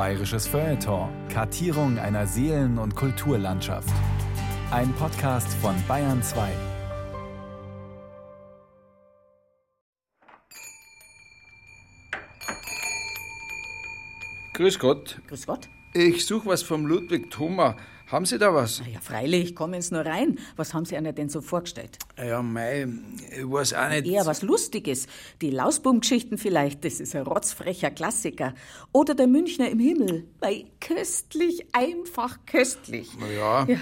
Bayerisches Feuilleton. Kartierung einer Seelen- und Kulturlandschaft. Ein Podcast von Bayern 2. Grüß Gott. Grüß Gott. Ich suche was vom Ludwig Thoma. Haben Sie da was? Na ja, freilich, kommen Sie nur rein. Was haben Sie einer denn so vorgestellt? Ja, mei, ich weiß auch nicht. Eher was Lustiges. Die Lausbum-Geschichten vielleicht, das ist ein rotzfrecher Klassiker. Oder der Münchner im Himmel. Bei köstlich, einfach köstlich. Na ja. Ja.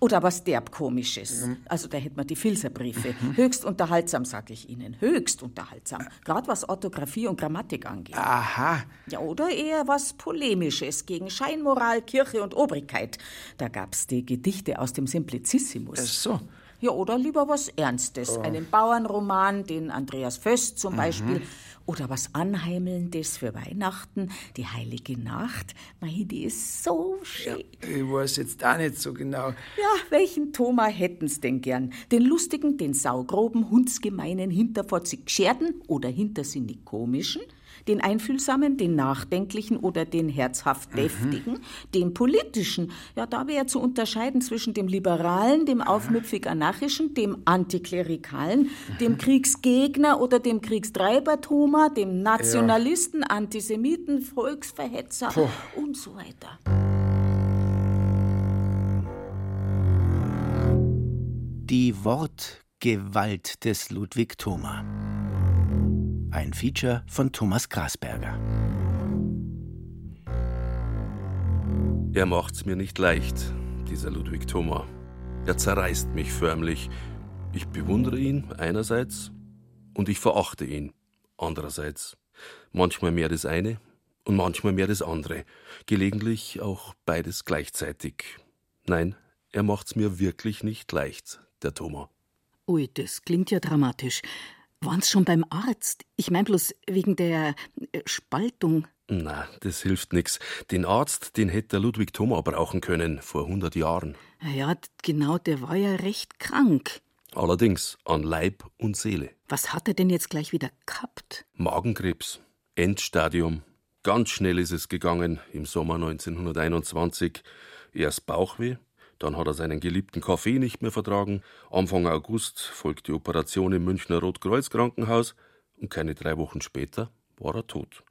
Oder was derbkomisches. Also da hätten wir die Filzerbriefe. Höchst unterhaltsam, sag ich Ihnen. Höchst unterhaltsam. Gerade was Orthographie und Grammatik angeht. Aha. Ja, oder eher was Polemisches gegen Scheinmoral, Kirche und Obrigkeit. Da gab's die Gedichte aus dem Simplicissimus. Ach so. Ja, oder lieber was Ernstes. Einen Bauernroman, den Andreas Föst zum Beispiel. Oder was Anheimelndes für Weihnachten, die Heilige Nacht. Mei, die ist so schön. Ich weiß jetzt auch nicht so genau. Ja, welchen Thoma hätten's denn gern? Den lustigen, den saugroben, hundsgemeinen, hinterfotzig gescherten oder hintersinnig komischen? Den einfühlsamen, den nachdenklichen oder den herzhaft deftigen? Den politischen? Ja, da wäre zu unterscheiden zwischen dem liberalen, dem aufmüpfig anarchischen, dem antiklerikalen, dem Kriegsgegner oder dem Kriegstreiber Thoma, dem Nationalisten, Antisemiten, Volksverhetzer und so weiter. Die Wortgewalt des Ludwig Thoma. Ein Feature von Thomas Grasberger. Er macht's mir nicht leicht, dieser Ludwig Thoma. Er zerreißt mich förmlich. Ich bewundere ihn einerseits und ich verachte ihn andererseits. Manchmal mehr das eine und manchmal mehr das andere. Gelegentlich auch beides gleichzeitig. Nein, er macht's mir wirklich nicht leicht, der Thoma. Ui, das klingt ja dramatisch. Waren's schon beim Arzt? Ich mein bloß wegen der äh, Spaltung. Na, das hilft nix. Den Arzt, den hätte der Ludwig Thoma brauchen können, vor hundert Jahren. Na Ja, genau, der war ja recht krank. Allerdings an Leib und Seele. Was hat er denn jetzt gleich wieder gehabt? Magenkrebs, Endstadium. Ganz schnell ist es gegangen im Sommer 1921. Erst Bauchweh, dann hat er seinen geliebten Kaffee nicht mehr vertragen. Anfang August folgt die Operation im Münchner Rotkreuz-Krankenhaus und keine drei Wochen später war er tot.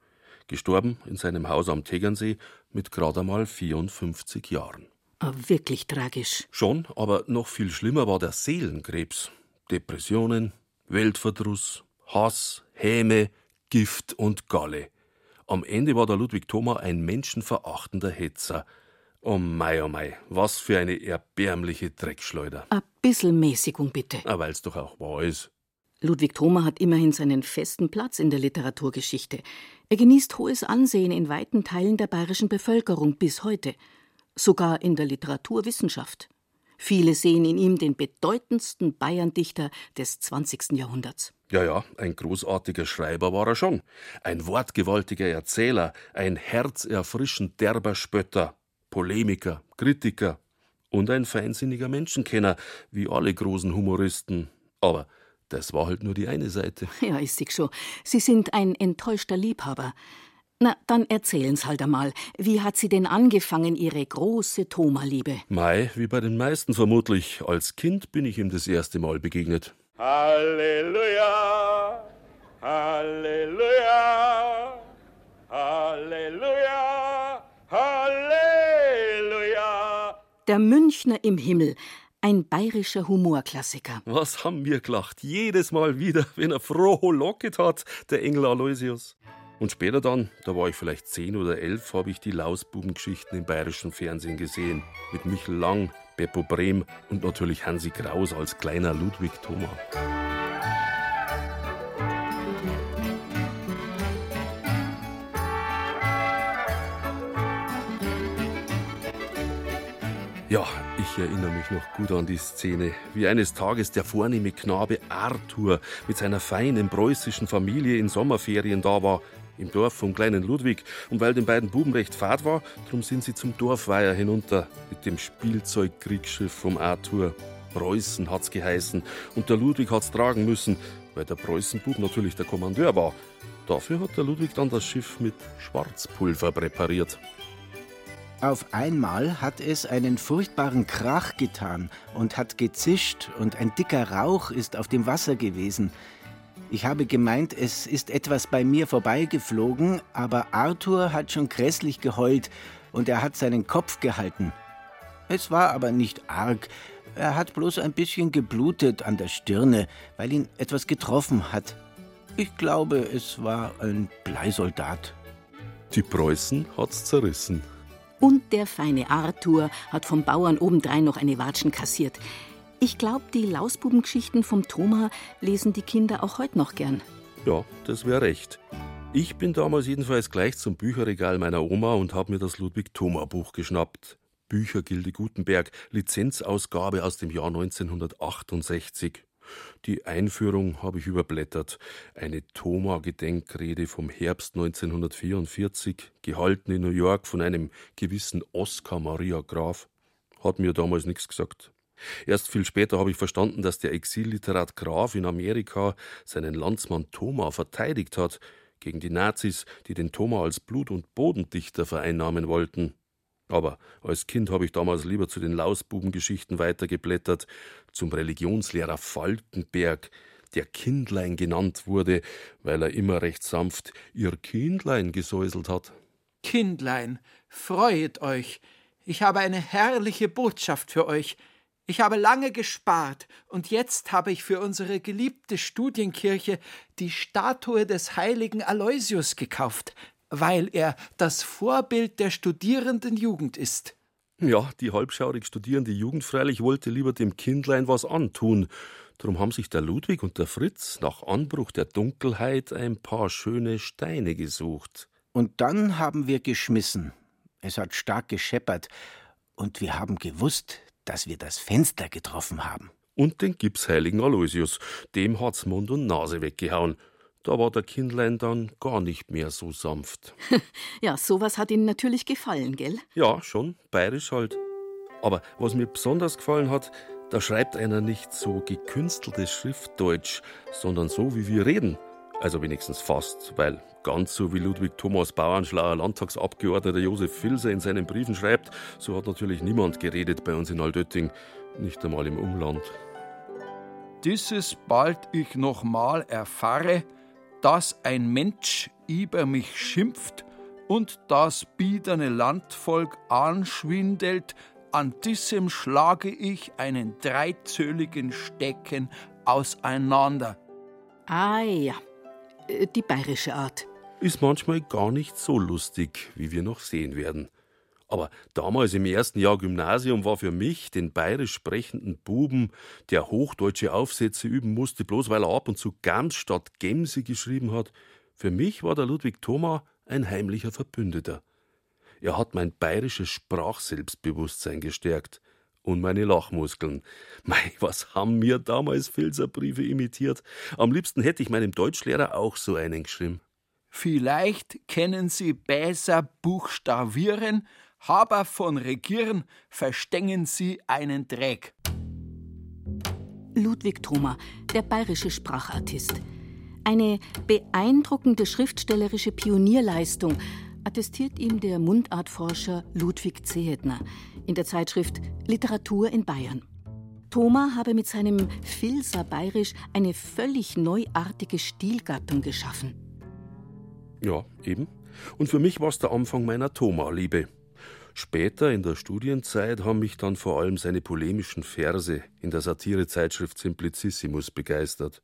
Gestorben in seinem Haus am Tegernsee mit gerade einmal 54 Jahren. Ah, wirklich tragisch. Schon, aber noch viel schlimmer war der Seelenkrebs. Depressionen, Weltverdruss, Hass, Häme, Gift und Galle. Am Ende war der Ludwig Thoma ein menschenverachtender Hetzer. Oh mei, oh mei, was für eine erbärmliche Dreckschleuder. Ein bisschen Mäßigung bitte. Aber weil's doch auch wahr ist. Ludwig Thoma hat immerhin seinen festen Platz in der Literaturgeschichte. Er genießt hohes Ansehen in weiten Teilen der bayerischen Bevölkerung bis heute. Sogar in der Literaturwissenschaft. Viele sehen in ihm den bedeutendsten Bayerndichter des 20. Jahrhunderts. Ja, ja, ein großartiger Schreiber war er schon. Ein wortgewaltiger Erzähler, ein herzerfrischend derber Spötter, Polemiker, Kritiker und ein feinsinniger Menschenkenner, wie alle großen Humoristen. Aber das war halt nur die eine Seite. Ja, ist sich schon. Sie sind ein enttäuschter Liebhaber. Na, dann erzählen's halt einmal. Wie hat sie denn angefangen, ihre große Thoma-Liebe? Mai, wie bei den meisten vermutlich. Als Kind bin ich ihm das erste Mal begegnet. Halleluja, Halleluja, Halleluja, Der Münchner im Himmel. Ein bayerischer Humorklassiker. Was haben wir gelacht? Jedes Mal wieder, wenn er froh locket hat, der Engel Aloysius. Und später dann, da war ich vielleicht zehn oder elf, habe ich die Lausbubengeschichten im bayerischen Fernsehen gesehen. Mit Michel Lang, Beppo Brehm und natürlich Hansi Kraus als kleiner Ludwig Thoma. Ja, ich erinnere mich noch gut an die Szene, wie eines Tages der vornehme Knabe Arthur mit seiner feinen preußischen Familie in Sommerferien da war, im Dorf vom kleinen Ludwig. Und weil den beiden Buben recht fad war, drum sind sie zum Dorfweiher hinunter mit dem Spielzeugkriegsschiff vom Arthur. Preußen hat's geheißen und der Ludwig hat's tragen müssen, weil der Preußenbub natürlich der Kommandeur war. Dafür hat der Ludwig dann das Schiff mit Schwarzpulver präpariert. Auf einmal hat es einen furchtbaren Krach getan und hat gezischt und ein dicker Rauch ist auf dem Wasser gewesen. Ich habe gemeint, es ist etwas bei mir vorbeigeflogen, aber Arthur hat schon grässlich geheult und er hat seinen Kopf gehalten. Es war aber nicht arg, er hat bloß ein bisschen geblutet an der Stirne, weil ihn etwas getroffen hat. Ich glaube, es war ein Bleisoldat. Die Preußen hat's zerrissen. Und der feine Arthur hat vom Bauern obendrein noch eine Watschen kassiert. Ich glaube, die Lausbubengeschichten vom Thoma lesen die Kinder auch heute noch gern. Ja, das wäre recht. Ich bin damals jedenfalls gleich zum Bücherregal meiner Oma und habe mir das Ludwig-Thoma-Buch geschnappt. Büchergilde Gutenberg, Lizenzausgabe aus dem Jahr 1968. Die Einführung habe ich überblättert. Eine Thoma-Gedenkrede vom Herbst 1944, gehalten in New York von einem gewissen Oskar Maria Graf, hat mir damals nichts gesagt. Erst viel später habe ich verstanden, dass der Exilliterat Graf in Amerika seinen Landsmann Thoma verteidigt hat gegen die Nazis, die den Thoma als Blut- und Bodendichter vereinnahmen wollten. Aber als Kind habe ich damals lieber zu den Lausbubengeschichten weitergeblättert, zum Religionslehrer Falkenberg, der Kindlein genannt wurde, weil er immer recht sanft ihr Kindlein gesäuselt hat. Kindlein, freuet euch, ich habe eine herrliche Botschaft für euch. Ich habe lange gespart, und jetzt habe ich für unsere geliebte Studienkirche die Statue des heiligen Aloysius gekauft, weil er das Vorbild der studierenden Jugend ist. Ja, die halbschaurig studierende Jugend freilich wollte lieber dem Kindlein was antun. Darum haben sich der Ludwig und der Fritz nach Anbruch der Dunkelheit ein paar schöne Steine gesucht. Und dann haben wir geschmissen. Es hat stark gescheppert, und wir haben gewusst, dass wir das Fenster getroffen haben. Und den Gipsheiligen Aloysius, dem hat's Mund und Nase weggehauen. Da war der Kindlein dann gar nicht mehr so sanft. ja, sowas hat Ihnen natürlich gefallen, gell? Ja, schon, bayerisch halt. Aber was mir besonders gefallen hat, da schreibt einer nicht so gekünsteltes Schriftdeutsch, sondern so, wie wir reden. Also wenigstens fast, weil ganz so wie Ludwig Thomas Bauernschlauer Landtagsabgeordneter Josef Filser in seinen Briefen schreibt, so hat natürlich niemand geredet bei uns in Aldötting, nicht einmal im Umland. Dieses bald ich nochmal erfahre, dass ein Mensch über mich schimpft und das biederne Landvolk anschwindelt, an diesem schlage ich einen dreizöligen Stecken auseinander. Ah ja, äh, die bayerische Art. Ist manchmal gar nicht so lustig, wie wir noch sehen werden. Aber damals im ersten Jahr Gymnasium war für mich, den bayerisch sprechenden Buben, der hochdeutsche Aufsätze üben musste, bloß weil er ab und zu Gams statt Gemse geschrieben hat, für mich war der Ludwig Thoma ein heimlicher Verbündeter. Er hat mein bayerisches Sprachselbstbewusstsein gestärkt und meine Lachmuskeln. Mei, was haben mir damals Filzerbriefe imitiert? Am liebsten hätte ich meinem Deutschlehrer auch so einen geschrieben. Vielleicht kennen Sie besser buchstabieren Haber von Regieren verstängen Sie einen Dreck. Ludwig Thoma, der bayerische Sprachartist. Eine beeindruckende schriftstellerische Pionierleistung attestiert ihm der Mundartforscher Ludwig Zehetner in der Zeitschrift Literatur in Bayern. Thoma habe mit seinem Filser Bayerisch eine völlig neuartige Stilgattung geschaffen. Ja, eben. Und für mich war es der Anfang meiner Thoma-Liebe. Später in der Studienzeit haben mich dann vor allem seine polemischen Verse in der Satirezeitschrift Simplicissimus begeistert.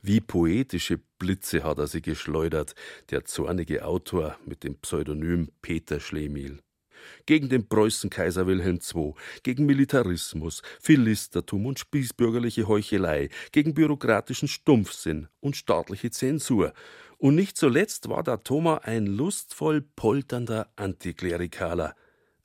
Wie poetische Blitze hat er sie geschleudert, der zornige Autor mit dem Pseudonym Peter Schlemihl. Gegen den Preußenkaiser Wilhelm II, gegen Militarismus, Philistertum und spießbürgerliche Heuchelei, gegen bürokratischen Stumpfsinn und staatliche Zensur. Und nicht zuletzt war der Thoma ein lustvoll polternder Antiklerikaler,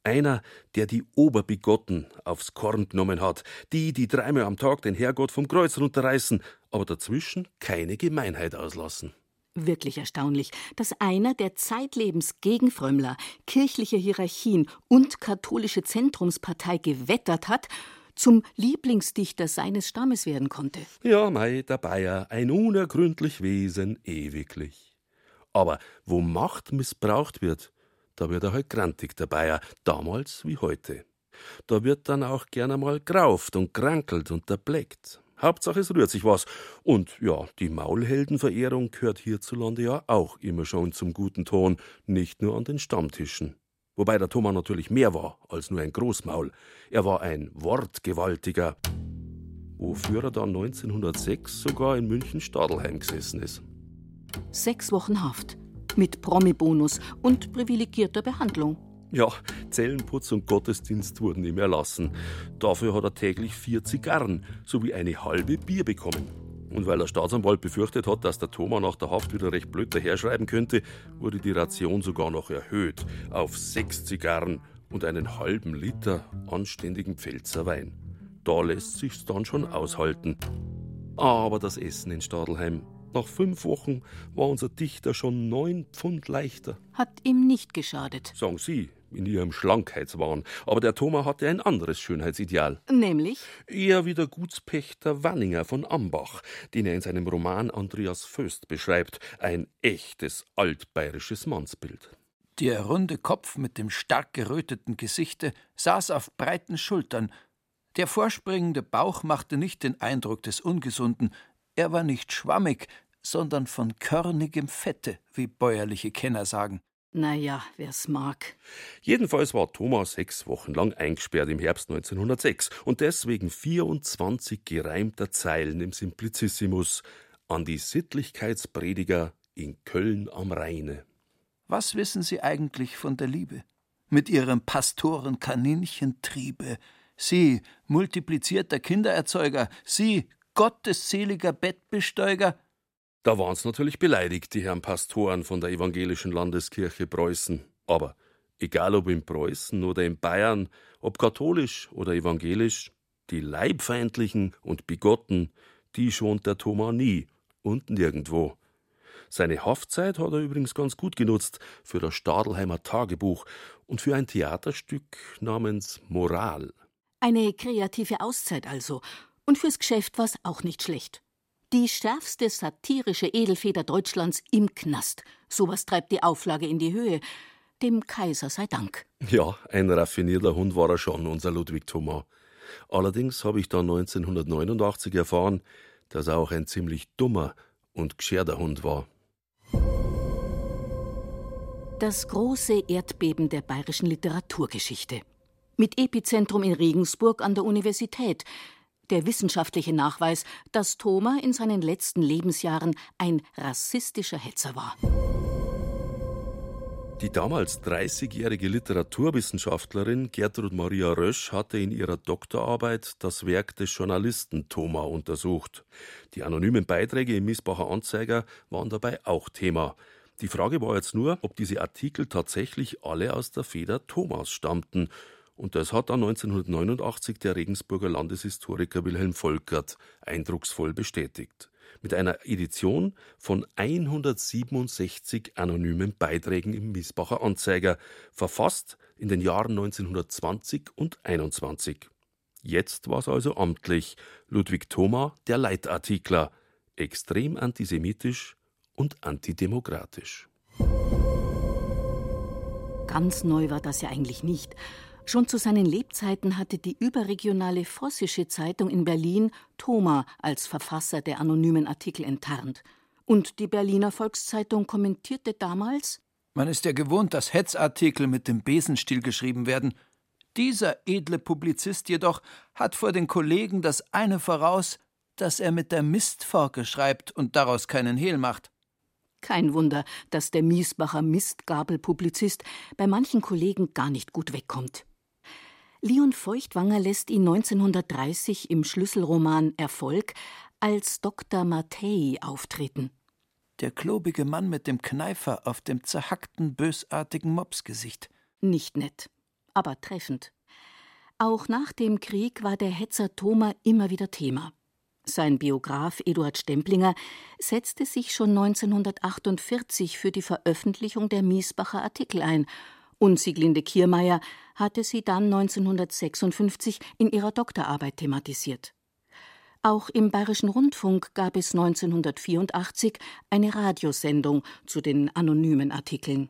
einer, der die Oberbigotten aufs Korn genommen hat, die, die dreimal am Tag den Herrgott vom Kreuz runterreißen, aber dazwischen keine Gemeinheit auslassen. Wirklich erstaunlich, dass einer, der zeitlebens gegen Frömmler, kirchliche Hierarchien und katholische Zentrumspartei gewettert hat, zum Lieblingsdichter seines Stammes werden konnte. Ja, mei, der Bayer, ein unergründlich Wesen ewiglich. Aber wo Macht missbraucht wird, da wird er halt grantig dabei, damals wie heute. Da wird dann auch gerne mal grauft und krankelt und erbleckt. Hauptsache es rührt sich was. Und ja, die Maulheldenverehrung gehört hierzulande ja auch immer schon zum guten Ton, nicht nur an den Stammtischen. Wobei der Thomas natürlich mehr war als nur ein Großmaul. Er war ein Wortgewaltiger, wofür er dann 1906 sogar in München Stadelheim gesessen ist. Sechs Wochen Haft mit Promi-Bonus und privilegierter Behandlung. Ja, Zellenputz und Gottesdienst wurden ihm erlassen. Dafür hat er täglich vier Zigarren sowie eine halbe Bier bekommen. Und weil der Staatsanwalt befürchtet hat, dass der Thomas nach der Haft wieder recht blöd daherschreiben könnte, wurde die Ration sogar noch erhöht auf sechs Zigarren und einen halben Liter anständigen Pfälzer Wein. Da lässt sich's dann schon aushalten. Aber das Essen in Stadelheim nach fünf Wochen war unser Dichter schon neun Pfund leichter. Hat ihm nicht geschadet. Sagen Sie, in Ihrem Schlankheitswahn. Aber der Thomas hatte ein anderes Schönheitsideal. Nämlich? Eher wie der Gutspächter Wanninger von Ambach, den er in seinem Roman Andreas Föst beschreibt. Ein echtes altbayerisches Mannsbild. Der runde Kopf mit dem stark geröteten Gesichte saß auf breiten Schultern. Der vorspringende Bauch machte nicht den Eindruck des Ungesunden. Er war nicht schwammig, sondern von körnigem Fette, wie bäuerliche Kenner sagen. Naja, wer's mag. Jedenfalls war Thomas sechs Wochen lang eingesperrt im Herbst 1906 und deswegen 24 gereimter Zeilen im Simplicissimus an die Sittlichkeitsprediger in Köln am Rheine. Was wissen Sie eigentlich von der Liebe? Mit ihrem Pastorenkaninchentriebe. Sie, multiplizierter Kindererzeuger, Sie, gottesseliger Bettbesteuger, da waren sie natürlich beleidigt, die Herren Pastoren von der evangelischen Landeskirche Preußen. Aber egal ob in Preußen oder in Bayern, ob katholisch oder evangelisch, die Leibfeindlichen und Bigotten, die schont der Thomas nie und nirgendwo. Seine Haftzeit hat er übrigens ganz gut genutzt für das Stadelheimer Tagebuch und für ein Theaterstück namens Moral. Eine kreative Auszeit also. Und fürs Geschäft war's auch nicht schlecht. Die schärfste satirische Edelfeder Deutschlands im Knast. Sowas treibt die Auflage in die Höhe. Dem Kaiser sei Dank. Ja, ein raffinierter Hund war er schon, unser Ludwig Thomas. Allerdings habe ich dann 1989 erfahren, dass er auch ein ziemlich dummer und gescherter Hund war. Das große Erdbeben der bayerischen Literaturgeschichte. Mit Epizentrum in Regensburg an der Universität, der wissenschaftliche Nachweis, dass Thoma in seinen letzten Lebensjahren ein rassistischer Hetzer war. Die damals 30-jährige Literaturwissenschaftlerin Gertrud Maria Rösch hatte in ihrer Doktorarbeit das Werk des Journalisten Thoma untersucht. Die anonymen Beiträge im Missbacher Anzeiger waren dabei auch Thema. Die Frage war jetzt nur, ob diese Artikel tatsächlich alle aus der Feder Thomas stammten und das hat dann 1989 der Regensburger Landeshistoriker Wilhelm Volkert eindrucksvoll bestätigt. Mit einer Edition von 167 anonymen Beiträgen im Miesbacher Anzeiger, verfasst in den Jahren 1920 und 21. Jetzt war es also amtlich. Ludwig Thoma, der Leitartikler, extrem antisemitisch und antidemokratisch. Ganz neu war das ja eigentlich nicht. Schon zu seinen Lebzeiten hatte die überregionale Vossische Zeitung in Berlin Thoma als Verfasser der anonymen Artikel enttarnt. Und die Berliner Volkszeitung kommentierte damals: Man ist ja gewohnt, dass Hetzartikel mit dem Besenstiel geschrieben werden. Dieser edle Publizist jedoch hat vor den Kollegen das eine voraus, dass er mit der Mistforke schreibt und daraus keinen Hehl macht. Kein Wunder, dass der Miesbacher Mistgabelpublizist bei manchen Kollegen gar nicht gut wegkommt. Leon Feuchtwanger lässt ihn 1930 im Schlüsselroman Erfolg als Dr. Mattei auftreten. Der klobige Mann mit dem Kneifer auf dem zerhackten, bösartigen Mopsgesicht. Nicht nett, aber treffend. Auch nach dem Krieg war der Hetzer Thoma immer wieder Thema. Sein Biograf Eduard Stemplinger setzte sich schon 1948 für die Veröffentlichung der Miesbacher Artikel ein und Sieglinde Kiermeier hatte sie dann 1956 in ihrer Doktorarbeit thematisiert. Auch im Bayerischen Rundfunk gab es 1984 eine Radiosendung zu den anonymen Artikeln.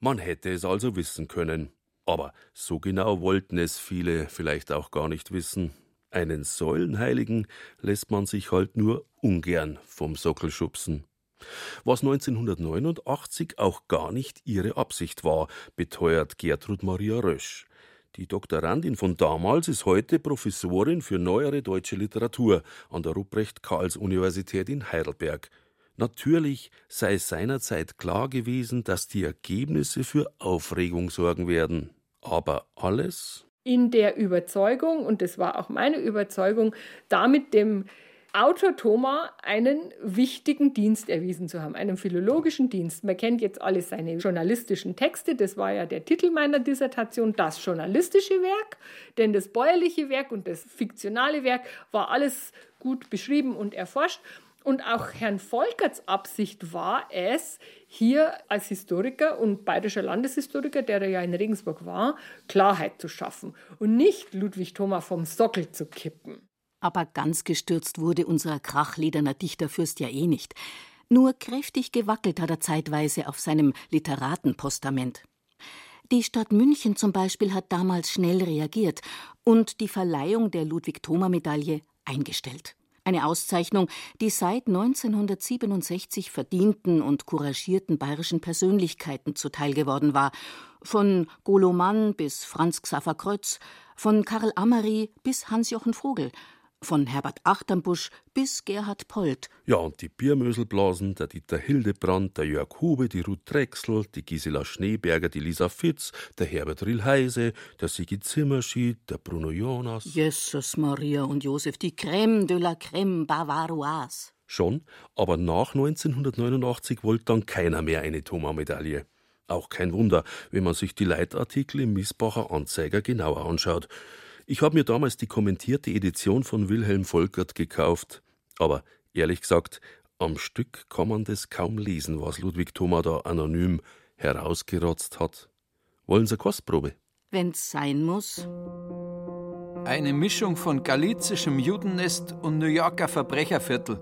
Man hätte es also wissen können. Aber so genau wollten es viele vielleicht auch gar nicht wissen. Einen Säulenheiligen lässt man sich halt nur ungern vom Sockel schubsen. Was 1989 auch gar nicht ihre Absicht war, beteuert Gertrud Maria Rösch. Die Doktorandin von damals ist heute Professorin für neuere deutsche Literatur an der Ruprecht-Karls-Universität in Heidelberg. Natürlich sei seinerzeit klar gewesen, dass die Ergebnisse für Aufregung sorgen werden. Aber alles? In der Überzeugung, und das war auch meine Überzeugung, damit dem Autor Thoma einen wichtigen Dienst erwiesen zu haben, einen philologischen Dienst. Man kennt jetzt alle seine journalistischen Texte, das war ja der Titel meiner Dissertation, das journalistische Werk, denn das bäuerliche Werk und das fiktionale Werk war alles gut beschrieben und erforscht. Und auch Herrn Volkerts Absicht war es, hier als Historiker und bayerischer Landeshistoriker, der er ja in Regensburg war, Klarheit zu schaffen und nicht Ludwig Thoma vom Sockel zu kippen. Aber ganz gestürzt wurde unser krachlederner Dichterfürst ja eh nicht. Nur kräftig gewackelt hat er zeitweise auf seinem Literatenpostament. Die Stadt München zum Beispiel hat damals schnell reagiert und die Verleihung der Ludwig-Thoma-Medaille eingestellt. Eine Auszeichnung, die seit 1967 verdienten und couragierten bayerischen Persönlichkeiten zuteil geworden war. Von Golo Mann bis Franz Xaver Kreuz, von Karl Ammery bis Hans-Jochen Vogel – von Herbert Achternbusch bis Gerhard Polt. Ja, und die Biermöselblasen, der Dieter Hildebrand, der Jörg Hube, die Ruth Drechsel, die Gisela Schneeberger, die Lisa Fitz, der Herbert Rillheise, der Sigi Zimmerschied, der Bruno Jonas. Jesus Maria und Josef, die Crème de la Crème Bavaroise. Schon, aber nach 1989 wollte dann keiner mehr eine Thoma-Medaille. Auch kein Wunder, wenn man sich die Leitartikel im Missbacher Anzeiger genauer anschaut. Ich habe mir damals die kommentierte Edition von Wilhelm Volkert gekauft, aber ehrlich gesagt, am Stück kann man das kaum lesen, was Ludwig Thoma da anonym herausgerotzt hat. Wollen Sie Kostprobe? Wenn's sein muss. Eine Mischung von galizischem Judennest und New Yorker Verbrecherviertel.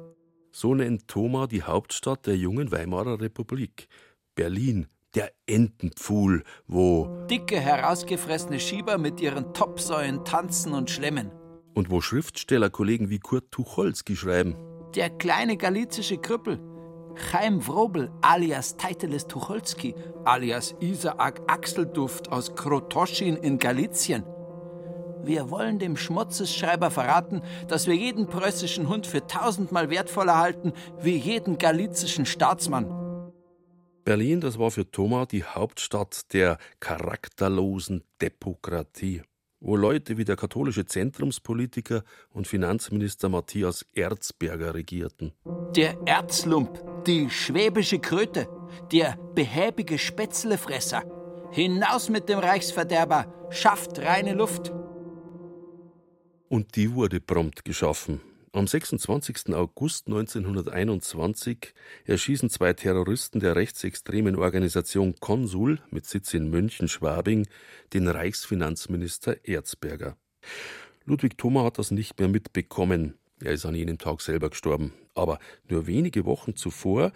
So nennt Thoma die Hauptstadt der jungen Weimarer Republik. Berlin, der Entenpfuhl, wo dicke, herausgefressene Schieber mit ihren Topsäulen tanzen und schlemmen. Und wo Schriftstellerkollegen wie Kurt Tucholsky schreiben. Der kleine galizische Krüppel, Chaim Wrobel alias Teiteles Tucholsky alias Isaak Axelduft aus Krotoschin in Galizien. Wir wollen dem Schmutzesschreiber verraten, dass wir jeden preußischen Hund für tausendmal wertvoller halten wie jeden galizischen Staatsmann. Berlin, das war für Thomas die Hauptstadt der charakterlosen Depokratie, wo Leute wie der katholische Zentrumspolitiker und Finanzminister Matthias Erzberger regierten. Der Erzlump, die schwäbische Kröte, der behäbige Spätzlefresser. Hinaus mit dem Reichsverderber, schafft reine Luft. Und die wurde prompt geschaffen, am 26. August 1921 erschießen zwei Terroristen der rechtsextremen Organisation Konsul mit Sitz in München-Schwabing den Reichsfinanzminister Erzberger. Ludwig Thoma hat das nicht mehr mitbekommen. Er ist an jenem Tag selber gestorben. Aber nur wenige Wochen zuvor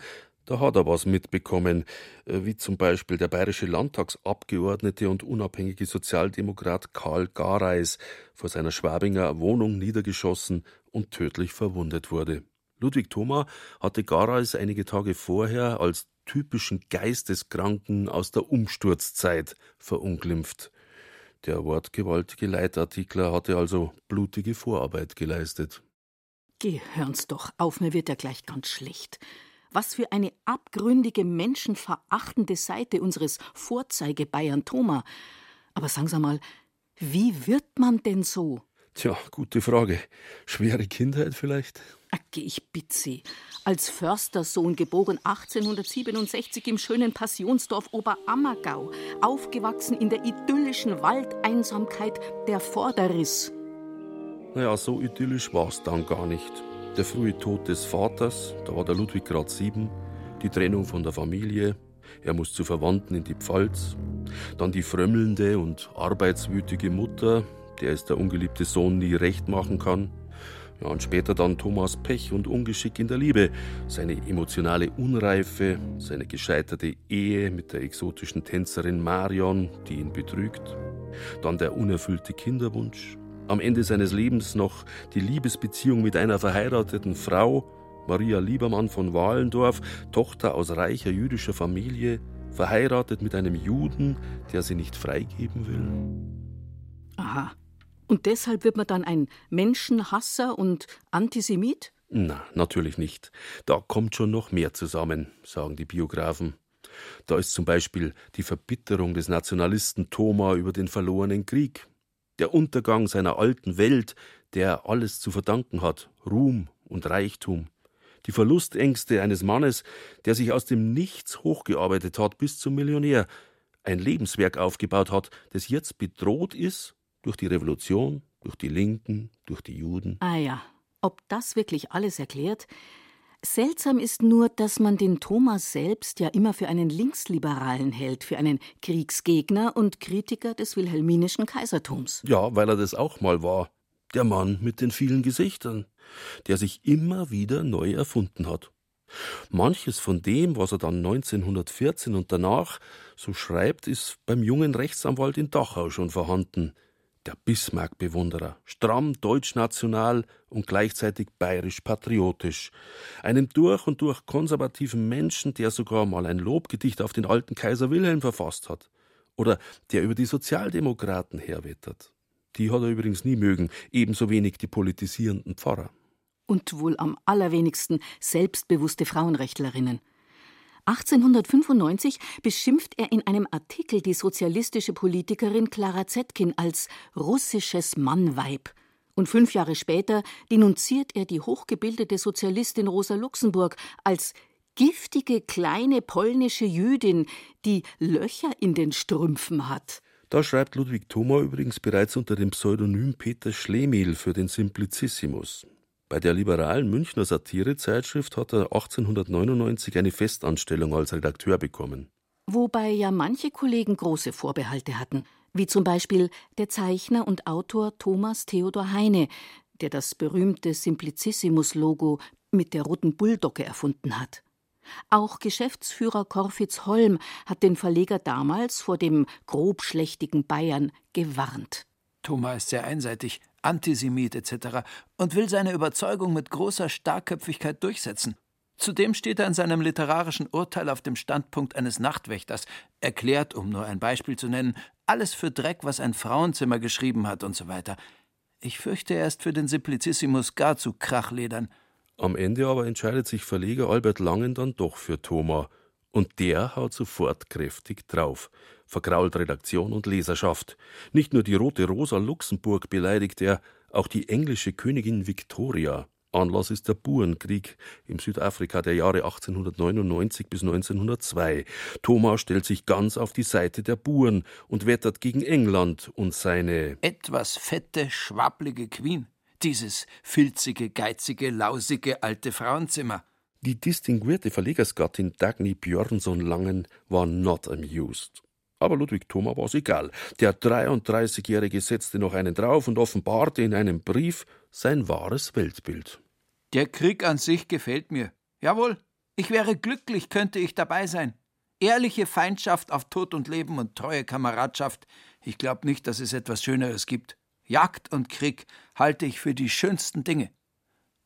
da hat er was mitbekommen, äh, wie zum Beispiel der bayerische Landtagsabgeordnete und unabhängige Sozialdemokrat Karl Gareis vor seiner Schwabinger Wohnung niedergeschossen und tödlich verwundet wurde. Ludwig Thoma hatte Gareis einige Tage vorher als typischen Geisteskranken aus der Umsturzzeit verunglimpft. Der wortgewaltige Leitartikler hatte also blutige Vorarbeit geleistet. Gehören's doch auf, mir wird ja gleich ganz schlecht. Was für eine abgründige, menschenverachtende Seite unseres Vorzeigebayern Thoma. Aber sagen Sie mal, wie wird man denn so? Tja, gute Frage. Schwere Kindheit vielleicht? Geh ich bitte. Als Förstersohn geboren 1867 im schönen Passionsdorf Oberammergau, aufgewachsen in der idyllischen Waldeinsamkeit der Vorderriss. Naja, so idyllisch war's dann gar nicht. Der frühe Tod des Vaters, da war der Ludwig gerade sieben, die Trennung von der Familie, er muss zu Verwandten in die Pfalz, dann die frömmelnde und arbeitswütige Mutter, der es der ungeliebte Sohn nie recht machen kann, Ja, und später dann Thomas Pech und Ungeschick in der Liebe, seine emotionale Unreife, seine gescheiterte Ehe mit der exotischen Tänzerin Marion, die ihn betrügt, dann der unerfüllte Kinderwunsch, am Ende seines Lebens noch die Liebesbeziehung mit einer verheirateten Frau, Maria Liebermann von Wahlendorf, Tochter aus reicher jüdischer Familie, verheiratet mit einem Juden, der sie nicht freigeben will. Aha. Und deshalb wird man dann ein Menschenhasser und Antisemit? Na, natürlich nicht. Da kommt schon noch mehr zusammen, sagen die Biografen. Da ist zum Beispiel die Verbitterung des Nationalisten Thoma über den verlorenen Krieg, der Untergang seiner alten Welt, der alles zu verdanken hat, Ruhm und Reichtum, die Verlustängste eines Mannes, der sich aus dem Nichts hochgearbeitet hat bis zum Millionär, ein Lebenswerk aufgebaut hat, das jetzt bedroht ist durch die Revolution, durch die Linken, durch die Juden. Ah ja, ob das wirklich alles erklärt? Seltsam ist nur, dass man den Thomas selbst ja immer für einen Linksliberalen hält, für einen Kriegsgegner und Kritiker des wilhelminischen Kaisertums. Ja, weil er das auch mal war. Der Mann mit den vielen Gesichtern, der sich immer wieder neu erfunden hat. Manches von dem, was er dann 1914 und danach so schreibt, ist beim jungen Rechtsanwalt in Dachau schon vorhanden der Bismarck-Bewunderer, stramm deutschnational und gleichzeitig bayerisch-patriotisch, einem durch und durch konservativen Menschen, der sogar mal ein Lobgedicht auf den alten Kaiser Wilhelm verfasst hat, oder der über die Sozialdemokraten herwettert. Die hat er übrigens nie mögen, ebenso wenig die politisierenden Pfarrer. Und wohl am allerwenigsten selbstbewusste Frauenrechtlerinnen. 1895 beschimpft er in einem Artikel die sozialistische Politikerin Clara Zetkin als russisches Mannweib. Und fünf Jahre später denunziert er die hochgebildete Sozialistin Rosa Luxemburg als giftige kleine polnische Jüdin, die Löcher in den Strümpfen hat. Da schreibt Ludwig Thoma übrigens bereits unter dem Pseudonym Peter Schlemihl für den Simplicissimus. Bei der liberalen Münchner Satirezeitschrift hat er 1899 eine Festanstellung als Redakteur bekommen. Wobei ja manche Kollegen große Vorbehalte hatten, wie zum Beispiel der Zeichner und Autor Thomas Theodor Heine, der das berühmte Simplicissimus-Logo mit der roten Bulldogge erfunden hat. Auch Geschäftsführer Korfitz Holm hat den Verleger damals vor dem grobschlächtigen Bayern gewarnt. Thomas ist sehr einseitig, Antisemit etc. und will seine Überzeugung mit großer Starkköpfigkeit durchsetzen. Zudem steht er in seinem literarischen Urteil auf dem Standpunkt eines Nachtwächters, erklärt, um nur ein Beispiel zu nennen, alles für Dreck, was ein Frauenzimmer geschrieben hat und so weiter. Ich fürchte, er ist für den Simplicissimus gar zu krachledern. Am Ende aber entscheidet sich Verleger Albert Langen dann doch für Thoma. Und der haut sofort kräftig drauf vergrault Redaktion und Leserschaft. Nicht nur die rote Rosa Luxemburg beleidigt er, auch die englische Königin Victoria. Anlass ist der Burenkrieg im Südafrika der Jahre 1899 bis 1902. Thomas stellt sich ganz auf die Seite der Buren und wettert gegen England und seine etwas fette, schwabbelige Queen. Dieses filzige, geizige, lausige alte Frauenzimmer. Die distinguierte Verlegersgattin Dagny Björnson Langen war not amused. Aber Ludwig Thoma war's egal. Der 33-Jährige setzte noch einen drauf und offenbarte in einem Brief sein wahres Weltbild. Der Krieg an sich gefällt mir. Jawohl, ich wäre glücklich, könnte ich dabei sein. Ehrliche Feindschaft auf Tod und Leben und treue Kameradschaft. Ich glaube nicht, dass es etwas Schöneres gibt. Jagd und Krieg halte ich für die schönsten Dinge.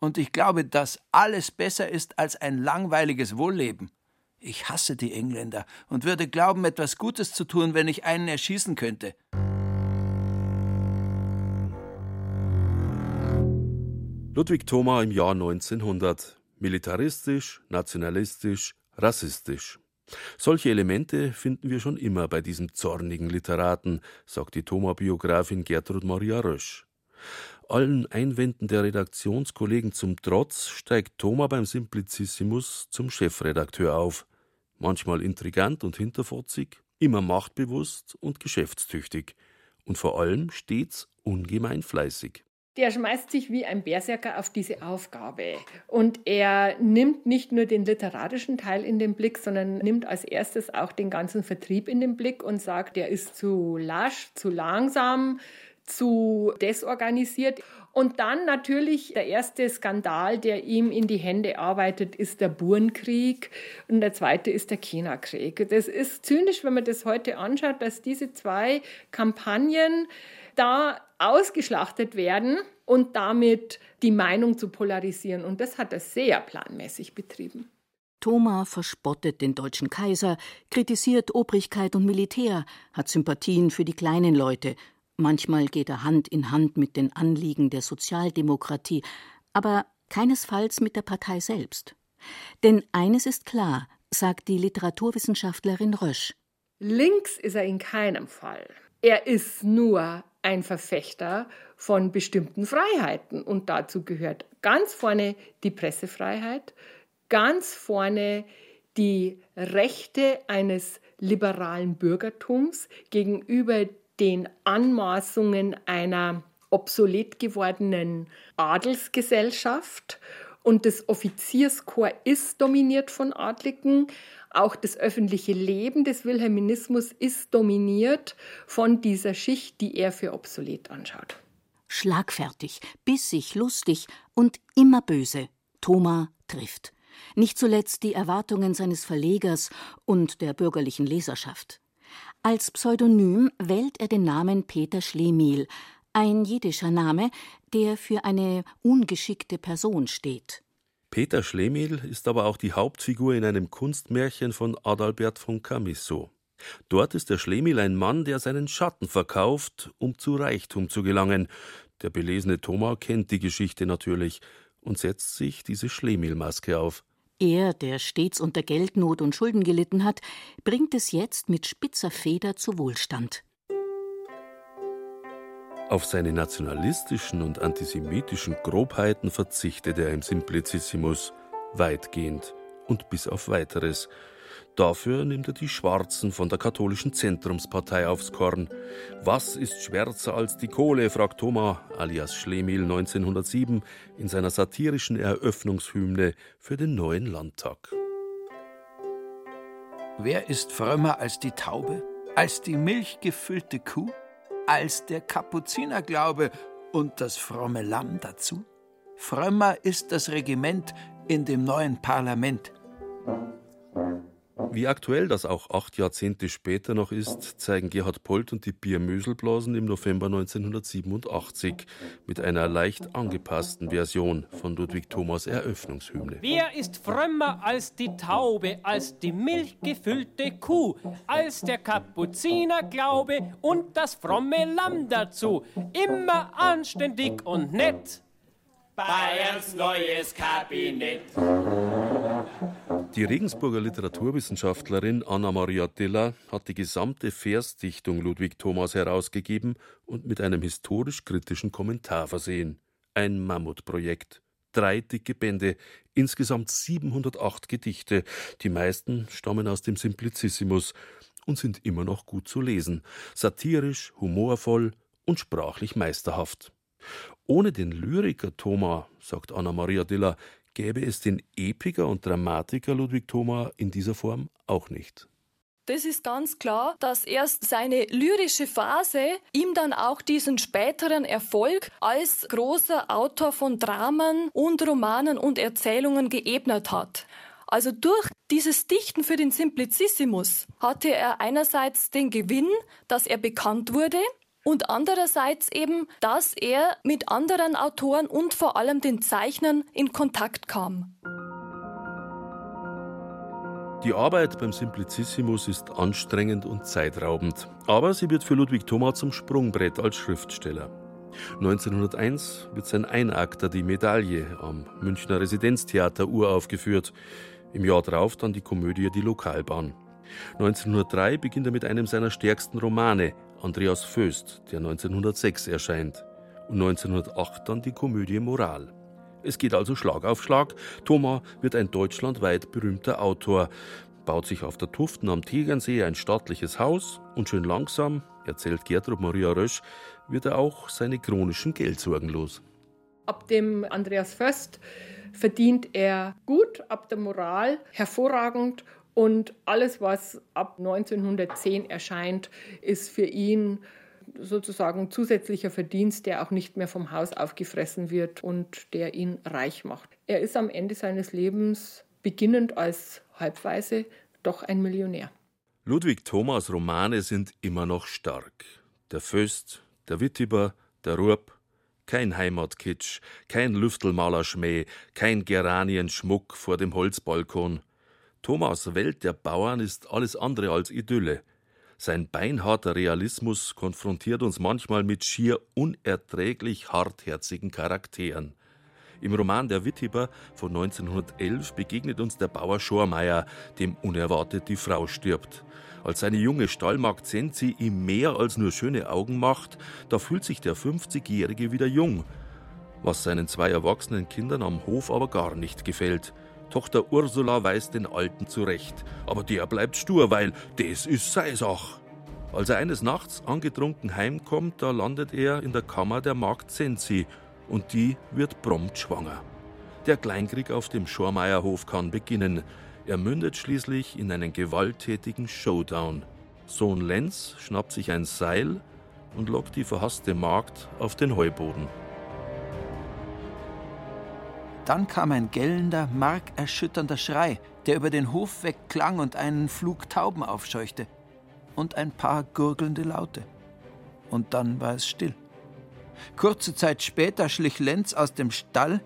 Und ich glaube, dass alles besser ist als ein langweiliges Wohlleben. Ich hasse die Engländer und würde glauben, etwas Gutes zu tun, wenn ich einen erschießen könnte. Ludwig Thoma im Jahr 1900. Militaristisch, nationalistisch, rassistisch. Solche Elemente finden wir schon immer bei diesem zornigen Literaten, sagt die Thoma-Biografin Gertrud Maria Rösch. Allen Einwänden der Redaktionskollegen zum Trotz steigt Thoma beim Simplicissimus zum Chefredakteur auf manchmal intrigant und hinterfotzig, immer machtbewusst und geschäftstüchtig und vor allem stets ungemein fleißig. Der schmeißt sich wie ein Berserker auf diese Aufgabe. Und er nimmt nicht nur den literarischen Teil in den Blick, sondern nimmt als erstes auch den ganzen Vertrieb in den Blick und sagt, der ist zu lasch, zu langsam, zu desorganisiert. Und dann natürlich der erste Skandal, der ihm in die Hände arbeitet, ist der Burenkrieg und der zweite ist der China-Krieg. Das ist zynisch, wenn man das heute anschaut, dass diese zwei Kampagnen da ausgeschlachtet werden und damit die Meinung zu polarisieren. Und das hat er sehr planmäßig betrieben. Thoma verspottet den deutschen Kaiser, kritisiert Obrigkeit und Militär, hat Sympathien für die kleinen Leute. Manchmal geht er Hand in Hand mit den Anliegen der Sozialdemokratie, aber keinesfalls mit der Partei selbst. Denn eines ist klar, sagt die Literaturwissenschaftlerin Rösch. Links ist er in keinem Fall. Er ist nur ein Verfechter von bestimmten Freiheiten. Und dazu gehört ganz vorne die Pressefreiheit, ganz vorne die Rechte eines liberalen Bürgertums gegenüber den Anmaßungen einer obsolet gewordenen Adelsgesellschaft. Und das Offizierskorps ist dominiert von Adligen. Auch das öffentliche Leben des Wilhelminismus ist dominiert von dieser Schicht, die er für obsolet anschaut. Schlagfertig, bissig, lustig und immer böse. Thoma trifft. Nicht zuletzt die Erwartungen seines Verlegers und der bürgerlichen Leserschaft. Als Pseudonym wählt er den Namen Peter Schlemihl, ein jiddischer Name, der für eine ungeschickte Person steht. Peter Schlemihl ist aber auch die Hauptfigur in einem Kunstmärchen von Adalbert von Camisso. Dort ist der Schlemihl ein Mann, der seinen Schatten verkauft, um zu Reichtum zu gelangen. Der belesene Thoma kennt die Geschichte natürlich und setzt sich diese Schlemihl-Maske auf. Er, der stets unter Geldnot und Schulden gelitten hat, bringt es jetzt mit spitzer Feder zu Wohlstand. Auf seine nationalistischen und antisemitischen Grobheiten verzichtet er im Simplicissimus weitgehend und bis auf weiteres. Dafür nimmt er die Schwarzen von der katholischen Zentrumspartei aufs Korn. Was ist schwärzer als die Kohle? fragt Thomas alias Schlemihl 1907 in seiner satirischen Eröffnungshymne für den neuen Landtag. Wer ist frömmer als die Taube, als die milchgefüllte Kuh? als der Kapuzinerglaube und das fromme Lamm dazu? Frömmer ist das Regiment in dem neuen Parlament. Wie aktuell das auch acht Jahrzehnte später noch ist, zeigen Gerhard Polt und die Biermöselblasen im November 1987 mit einer leicht angepassten Version von Ludwig Thomas Eröffnungshymne. Wer ist frömmer als die Taube, als die milchgefüllte Kuh, als der Kapuzinerglaube und das fromme Lamm dazu? Immer anständig und nett. Bayerns neues Kabinett. Die Regensburger Literaturwissenschaftlerin Anna-Maria Diller hat die gesamte Versdichtung Ludwig Thomas herausgegeben und mit einem historisch-kritischen Kommentar versehen. Ein Mammutprojekt. Drei dicke Bände, insgesamt 708 Gedichte. Die meisten stammen aus dem Simplicissimus und sind immer noch gut zu lesen. Satirisch, humorvoll und sprachlich meisterhaft. Ohne den Lyriker Thoma, sagt Anna-Maria Diller, gäbe es den Epiker und Dramatiker Ludwig Thoma in dieser Form auch nicht. Das ist ganz klar, dass erst seine lyrische Phase ihm dann auch diesen späteren Erfolg als großer Autor von Dramen und Romanen und Erzählungen geebnet hat. Also durch dieses Dichten für den Simplicissimus hatte er einerseits den Gewinn, dass er bekannt wurde, und andererseits eben, dass er mit anderen Autoren und vor allem den Zeichnern in Kontakt kam. Die Arbeit beim Simplicissimus ist anstrengend und zeitraubend, aber sie wird für Ludwig Thoma zum Sprungbrett als Schriftsteller. 1901 wird sein Einakter Die Medaille am Münchner Residenztheater uraufgeführt. Im Jahr darauf dann die Komödie Die Lokalbahn. 1903 beginnt er mit einem seiner stärksten Romane, Andreas Föst, der 1906 erscheint. Und 1908 dann die Komödie Moral. Es geht also Schlag auf Schlag. Thomas wird ein deutschlandweit berühmter Autor, baut sich auf der Tuften am Tegernsee ein stattliches Haus und schön langsam, erzählt Gertrud Maria Rösch, wird er auch seine chronischen Geldsorgen los. Ab dem Andreas Föst verdient er gut, ab der Moral hervorragend und alles, was ab 1910 erscheint, ist für ihn sozusagen zusätzlicher Verdienst, der auch nicht mehr vom Haus aufgefressen wird und der ihn reich macht. Er ist am Ende seines Lebens, beginnend als Halbweise, doch ein Millionär. Ludwig Thomas Romane sind immer noch stark. Der Föst, der Wittiber, der Ruhrb, kein Heimatkitsch, kein Lüftelmalerschmäh, kein Geranienschmuck vor dem Holzbalkon. Thomas Welt der Bauern ist alles andere als Idylle. Sein beinharter Realismus konfrontiert uns manchmal mit schier unerträglich hartherzigen Charakteren. Im Roman Der Wittiber von 1911 begegnet uns der Bauer Schormeier, dem unerwartet die Frau stirbt. Als seine junge Stallmagd Senzi ihm mehr als nur schöne Augen macht, da fühlt sich der 50-Jährige wieder jung. Was seinen zwei erwachsenen Kindern am Hof aber gar nicht gefällt. Tochter Ursula weist den Alten zurecht, aber der bleibt stur, weil das ist sei Sach. Als er eines Nachts angetrunken heimkommt, da landet er in der Kammer der Magd Sensi und die wird prompt schwanger. Der Kleinkrieg auf dem Schormeierhof kann beginnen. Er mündet schließlich in einen gewalttätigen Showdown. Sohn Lenz schnappt sich ein Seil und lockt die verhasste Magd auf den Heuboden. Dann kam ein gellender, markerschütternder Schrei, der über den Hof wegklang und einen Flug Tauben aufscheuchte. Und ein paar gurgelnde Laute. Und dann war es still. Kurze Zeit später schlich Lenz aus dem Stall,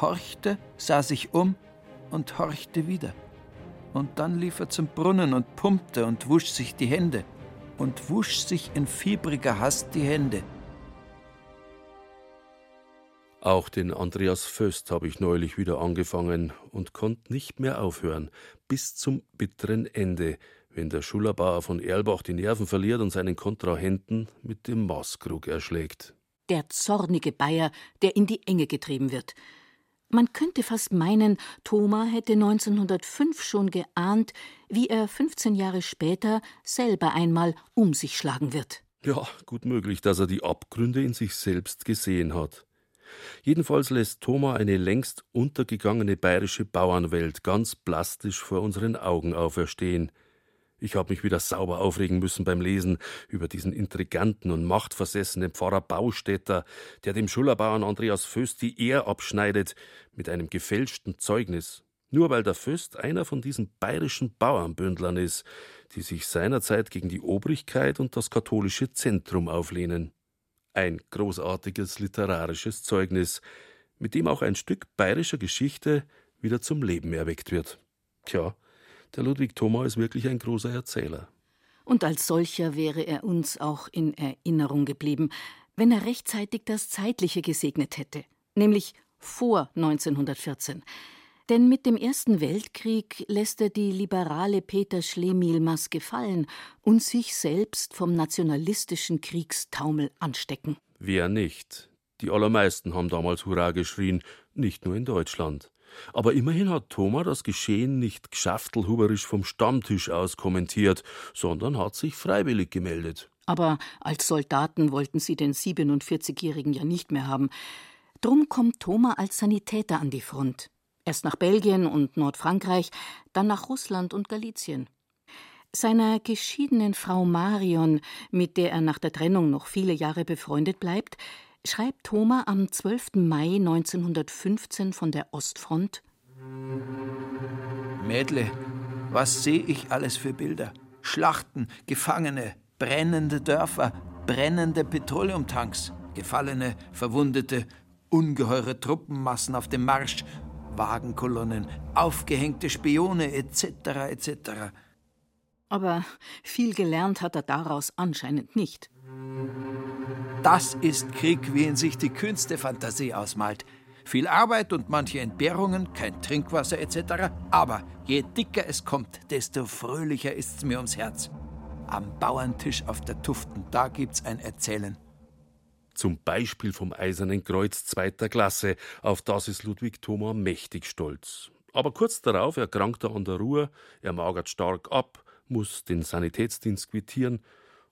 horchte, sah sich um und horchte wieder. Und dann lief er zum Brunnen und pumpte und wusch sich die Hände und wusch sich in fiebriger Hast die Hände. Auch den Andreas Föst habe ich neulich wieder angefangen und konnte nicht mehr aufhören, bis zum bitteren Ende, wenn der Schullerbauer von Erlbach die Nerven verliert und seinen Kontrahenten mit dem Maßkrug erschlägt. Der zornige Bayer, der in die Enge getrieben wird. Man könnte fast meinen, Thoma hätte 1905 schon geahnt, wie er 15 Jahre später selber einmal um sich schlagen wird. Ja, gut möglich, dass er die Abgründe in sich selbst gesehen hat. Jedenfalls lässt Thoma eine längst untergegangene bayerische Bauernwelt ganz plastisch vor unseren Augen auferstehen – ich habe mich wieder sauber aufregen müssen beim Lesen über diesen intriganten und machtversessenen Pfarrer Baustädter, der dem Schullerbauern Andreas Föst die Ehr abschneidet mit einem gefälschten Zeugnis. Nur weil der Föst einer von diesen bayerischen Bauernbündlern ist, die sich seinerzeit gegen die Obrigkeit und das katholische Zentrum auflehnen. Ein großartiges literarisches Zeugnis, mit dem auch ein Stück bayerischer Geschichte wieder zum Leben erweckt wird. Tja, der Ludwig Thoma ist wirklich ein großer Erzähler. Und als solcher wäre er uns auch in Erinnerung geblieben, wenn er rechtzeitig das Zeitliche gesegnet hätte, nämlich vor 1914. Denn mit dem Ersten Weltkrieg lässt er die liberale Peter Schlemihlmas gefallen und sich selbst vom nationalistischen Kriegstaumel anstecken. Wer nicht? Die allermeisten haben damals Hurra geschrien, nicht nur in Deutschland. Aber immerhin hat Thoma das Geschehen nicht geschaftelhuberisch vom Stammtisch aus kommentiert, sondern hat sich freiwillig gemeldet. Aber als Soldaten wollten sie den 47-Jährigen ja nicht mehr haben. Drum kommt Thoma als Sanitäter an die Front. Erst nach Belgien und Nordfrankreich, dann nach Russland und Galizien. Seiner geschiedenen Frau Marion, mit der er nach der Trennung noch viele Jahre befreundet bleibt, schreibt Thoma am 12. Mai 1915 von der Ostfront: Mädle, was sehe ich alles für Bilder? Schlachten, Gefangene, brennende Dörfer, brennende Petroleumtanks, Gefallene, Verwundete, ungeheure Truppenmassen auf dem Marsch, Wagenkolonnen, aufgehängte Spione etc. etc. Aber viel gelernt hat er daraus anscheinend nicht. Das ist Krieg, wie ihn sich die kühnste Fantasie ausmalt. Viel Arbeit und manche Entbehrungen, kein Trinkwasser etc. Aber je dicker es kommt, desto fröhlicher ist's mir ums Herz. Am Bauerntisch auf der Tuften, da gibt's ein Erzählen. Zum Beispiel vom Eisernen Kreuz zweiter Klasse, auf das ist Ludwig Thoma mächtig stolz. Aber kurz darauf erkrankt er an der Ruhr, er magert stark ab, muss den Sanitätsdienst quittieren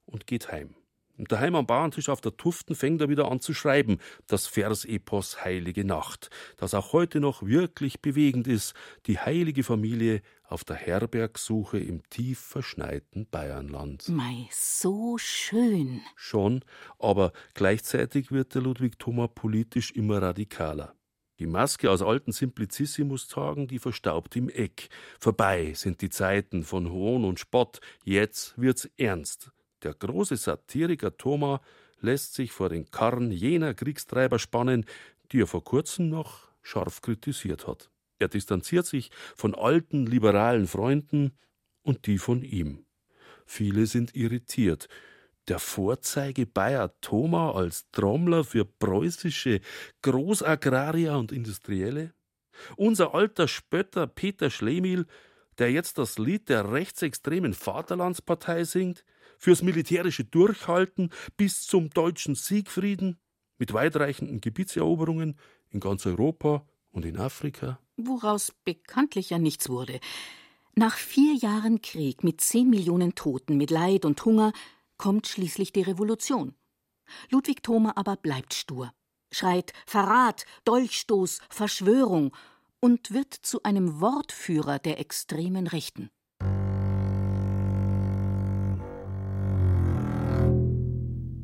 und geht heim. Und daheim am Bauerntisch auf der Tuften fängt er wieder an zu schreiben, das Versepos Heilige Nacht, das auch heute noch wirklich bewegend ist, die heilige Familie auf der Herbergsuche im tief verschneiten Bayernland. Mei, so schön. Schon, aber gleichzeitig wird der Ludwig Thoma politisch immer radikaler. Die Maske aus alten Simplicissimus-Tagen, die verstaubt im Eck. Vorbei sind die Zeiten von Hohn und Spott. Jetzt wird's ernst. Der große Satiriker Thoma lässt sich vor den Karren jener Kriegstreiber spannen, die er vor kurzem noch scharf kritisiert hat. Er distanziert sich von alten liberalen Freunden und die von ihm. Viele sind irritiert. Der Vorzeige Bayer Thoma als Trommler für preußische Großagrarier und Industrielle? Unser alter Spötter Peter Schlemihl, der jetzt das Lied der rechtsextremen Vaterlandspartei singt, fürs militärische Durchhalten bis zum deutschen Siegfrieden, mit weitreichenden Gebietseroberungen in ganz Europa und in Afrika? Woraus bekanntlich ja nichts wurde. Nach vier Jahren Krieg mit zehn Millionen Toten, mit Leid und Hunger, kommt schließlich die Revolution. Ludwig Thoma aber bleibt stur, schreit Verrat, Dolchstoß, Verschwörung und wird zu einem Wortführer der extremen Rechten.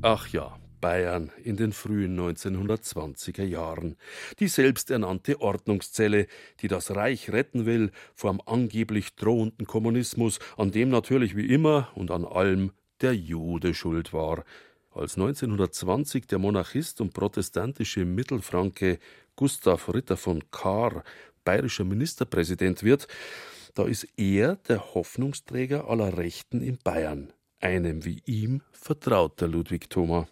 Ach ja, Bayern in den frühen 1920er Jahren. Die selbsternannte Ordnungszelle, die das Reich retten will vor dem angeblich drohenden Kommunismus, an dem natürlich wie immer und an allem der Jude schuld war. Als 1920 der Monarchist und protestantische Mittelfranke Gustav Ritter von Kahr bayerischer Ministerpräsident wird, da ist er der Hoffnungsträger aller Rechten in Bayern. Einem wie ihm vertraut der Ludwig Thoma.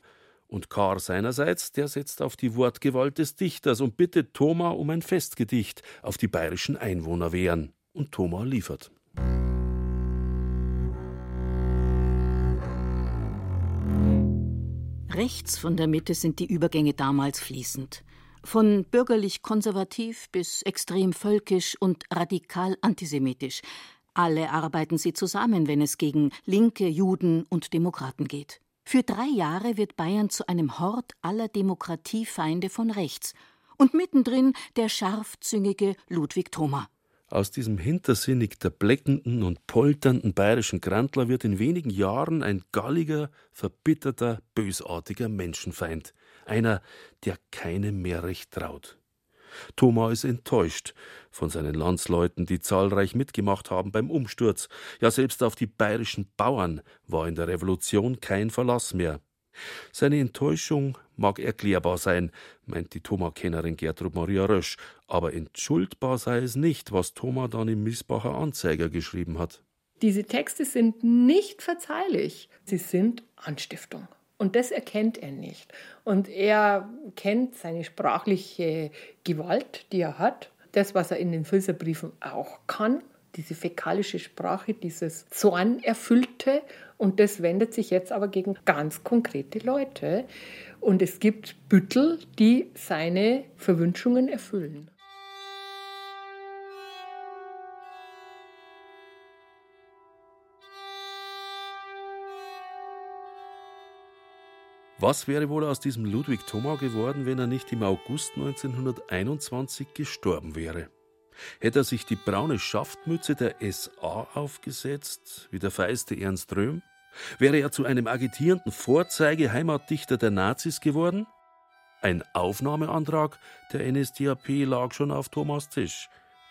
Und Kahr seinerseits, der setzt auf die Wortgewalt des Dichters und bittet Thoma um ein Festgedicht auf die bayerischen Einwohnerwehren. Und Thoma liefert. Rechts von der Mitte sind die Übergänge damals fließend. Von bürgerlich konservativ bis extrem völkisch und radikal antisemitisch. Alle arbeiten sie zusammen, wenn es gegen Linke, Juden und Demokraten geht. Für drei Jahre wird Bayern zu einem Hort aller Demokratiefeinde von rechts. Und mittendrin der scharfzüngige Ludwig Thoma. Aus diesem hintersinnig derbleckenden und polternden bayerischen Grantler wird in wenigen Jahren ein galliger, verbitterter, bösartiger Menschenfeind. Einer, der keinem mehr recht traut. Thoma ist enttäuscht von seinen Landsleuten, die zahlreich mitgemacht haben beim Umsturz. Ja, selbst auf die bayerischen Bauern war in der Revolution kein Verlass mehr. Seine Enttäuschung mag erklärbar sein, meint die Thoma-Kennerin Gertrud Maria Rösch, aber entschuldbar sei es nicht, was Thoma dann im Missbacher Anzeiger geschrieben hat. Diese Texte sind nicht verzeihlich, sie sind Anstiftung. Und das erkennt er nicht. Und er kennt seine sprachliche Gewalt, die er hat, das, was er in den Filzerbriefen auch kann, diese fäkalische Sprache, dieses Zornerfüllte. Und das wendet sich jetzt aber gegen ganz konkrete Leute. Und es gibt Büttel, die seine Verwünschungen erfüllen. Was wäre wohl aus diesem Ludwig Thoma geworden, wenn er nicht im August 1921 gestorben wäre? Hätte er sich die braune Schaftmütze der SA aufgesetzt, wie der feiste Ernst Röhm? Wäre er zu einem agitierenden Vorzeige-Heimatdichter der Nazis geworden? Ein Aufnahmeantrag der NSDAP lag schon auf Thomas Tisch,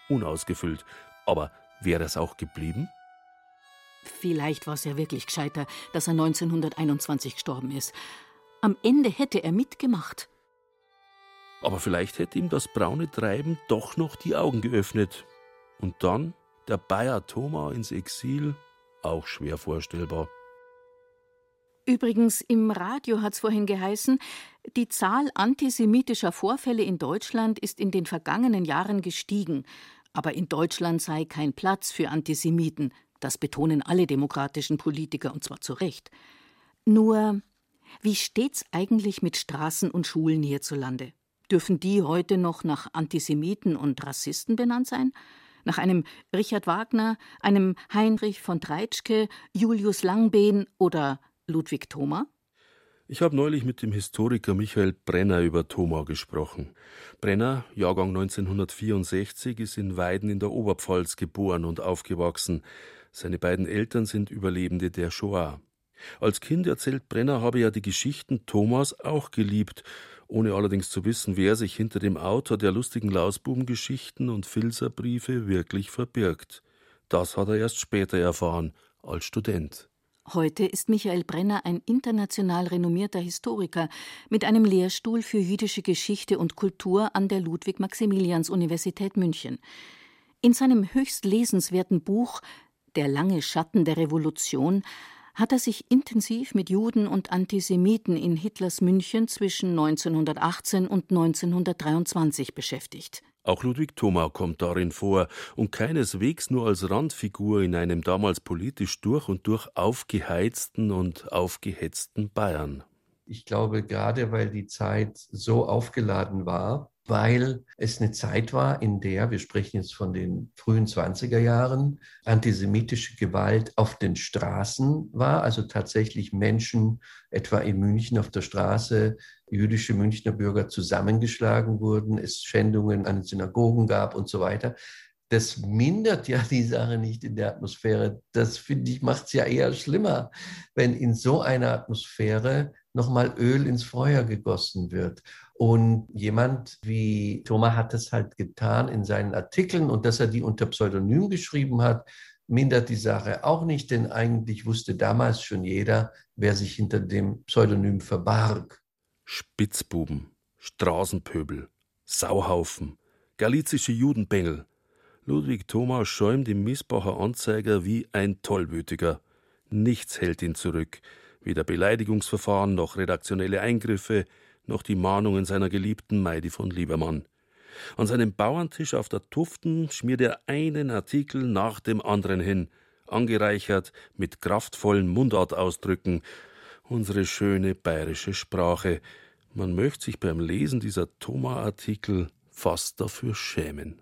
unausgefüllt. Aber wäre es auch geblieben? Vielleicht war es ja wirklich gescheiter, dass er 1921 gestorben ist. Am Ende hätte er mitgemacht. Aber vielleicht hätte ihm das braune Treiben doch noch die Augen geöffnet. Und dann der Bayer Thoma ins Exil, auch schwer vorstellbar. Übrigens, im Radio hat es vorhin geheißen, die Zahl antisemitischer Vorfälle in Deutschland ist in den vergangenen Jahren gestiegen. Aber in Deutschland sei kein Platz für Antisemiten. Das betonen alle demokratischen Politiker, und zwar zu Recht. Nur wie steht's eigentlich mit Straßen und Schulen hierzulande? Dürfen die heute noch nach Antisemiten und Rassisten benannt sein? Nach einem Richard Wagner, einem Heinrich von Treitschke, Julius Langbehn oder Ludwig Thoma? Ich habe neulich mit dem Historiker Michael Brenner über Thoma gesprochen. Brenner, Jahrgang 1964, ist in Weiden in der Oberpfalz geboren und aufgewachsen. Seine beiden Eltern sind Überlebende der Shoah. Als Kind erzählt Brenner, habe er die Geschichten Thomas auch geliebt, ohne allerdings zu wissen, wer sich hinter dem Autor der lustigen Lausbubengeschichten und Filzerbriefe wirklich verbirgt. Das hat er erst später erfahren, als Student. Heute ist Michael Brenner ein international renommierter Historiker mit einem Lehrstuhl für jüdische Geschichte und Kultur an der Ludwig-Maximilians-Universität München. In seinem höchst lesenswerten Buch Der lange Schatten der Revolution hat er sich intensiv mit Juden und Antisemiten in Hitlers München zwischen 1918 und 1923 beschäftigt. Auch Ludwig Thoma kommt darin vor und keineswegs nur als Randfigur in einem damals politisch durch und durch aufgeheizten und aufgehetzten Bayern. Ich glaube, gerade weil die Zeit so aufgeladen war, weil es eine Zeit war, in der, wir sprechen jetzt von den frühen 20er Jahren, antisemitische Gewalt auf den Straßen war, also tatsächlich Menschen, etwa in München auf der Straße, jüdische Münchner Bürger zusammengeschlagen wurden, es Schändungen an den Synagogen gab und so weiter. Das mindert ja die Sache nicht in der Atmosphäre. Das finde ich macht es ja eher schlimmer, wenn in so einer Atmosphäre nochmal Öl ins Feuer gegossen wird. Und jemand wie Thomas hat das halt getan in seinen Artikeln und dass er die unter Pseudonym geschrieben hat, mindert die Sache auch nicht, denn eigentlich wusste damals schon jeder, wer sich hinter dem Pseudonym verbarg. Spitzbuben, Straßenpöbel, Sauhaufen, galizische Judenbengel. Ludwig Thomas schäumt im Missbacher Anzeiger wie ein Tollwütiger. Nichts hält ihn zurück, weder Beleidigungsverfahren noch redaktionelle Eingriffe, noch die Mahnungen seiner geliebten Meidi von Liebermann. An seinem Bauerntisch auf der Tuften schmiert er einen Artikel nach dem anderen hin, angereichert mit kraftvollen Mundartausdrücken, unsere schöne bayerische Sprache. Man möchte sich beim Lesen dieser Thoma-Artikel fast dafür schämen.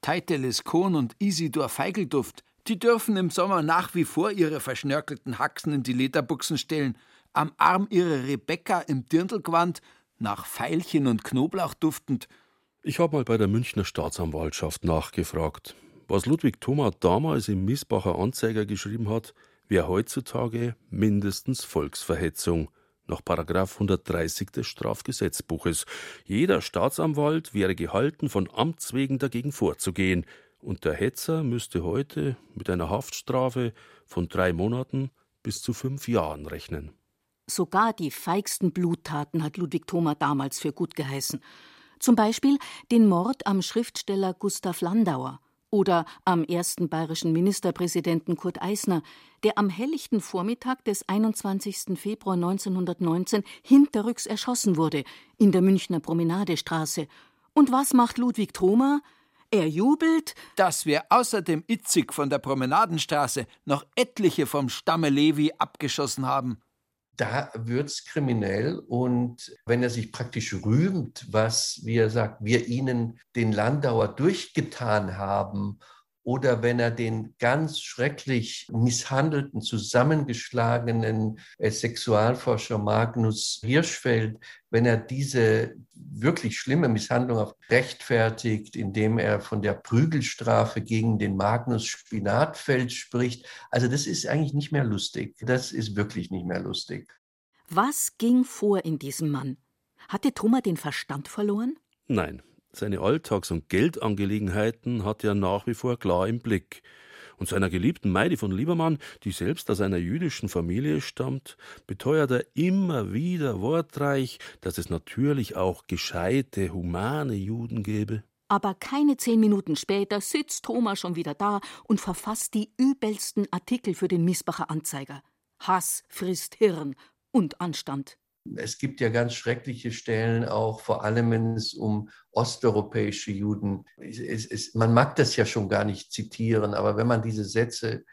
Teiteles Kohn und Isidor Feigelduft, die dürfen im Sommer nach wie vor ihre verschnörkelten Haxen in die Lederbuchsen stellen, am Arm ihre Rebecca im Dirndlgewand nach Veilchen und Knoblauch duftend. Ich habe mal bei der Münchner Staatsanwaltschaft nachgefragt. Was Ludwig Thoma damals im Missbacher Anzeiger geschrieben hat, wäre heutzutage mindestens Volksverhetzung nach 130 des Strafgesetzbuches. Jeder Staatsanwalt wäre gehalten, von Amts wegen dagegen vorzugehen, und der Hetzer müsste heute mit einer Haftstrafe von drei Monaten bis zu fünf Jahren rechnen. Sogar die feigsten Bluttaten hat Ludwig Thoma damals für gut geheißen. Zum Beispiel den Mord am Schriftsteller Gustav Landauer oder am ersten bayerischen Ministerpräsidenten Kurt Eisner, der am helllichten Vormittag des 21. Februar 1919 hinterrücks erschossen wurde in der Münchner Promenadestraße. Und was macht Ludwig Thoma? Er jubelt, dass wir außer dem Itzig von der Promenadenstraße noch etliche vom Stamme Levi abgeschossen haben da wird es kriminell. Und wenn er sich praktisch rühmt, was, wie er sagt, wir ihnen den Landauer durchgetan haben, oder wenn er den ganz schrecklich misshandelten, zusammengeschlagenen äh, Sexualforscher Magnus Hirschfeld, wenn er diese wirklich schlimme Misshandlung rechtfertigt, indem er von der Prügelstrafe gegen den Magnus Spinatfeld spricht. Also das ist eigentlich nicht mehr lustig. Das ist wirklich nicht mehr lustig. Was ging vor in diesem Mann? Hatte Thomas den Verstand verloren? Nein, seine Alltags- und Geldangelegenheiten hat er nach wie vor klar im Blick. Und seiner geliebten Meidi von Liebermann, die selbst aus einer jüdischen Familie stammt, beteuert er immer wieder wortreich, dass es natürlich auch gescheite, humane Juden gäbe. Aber keine zehn Minuten später sitzt Thomas schon wieder da und verfasst die übelsten Artikel für den Missbacher Anzeiger. Hass frisst Hirn und Anstand. Es gibt ja ganz schreckliche Stellen auch, vor allem wenn es um osteuropäische Juden. Es, es, man mag das ja schon gar nicht zitieren, aber wenn man diese Sätze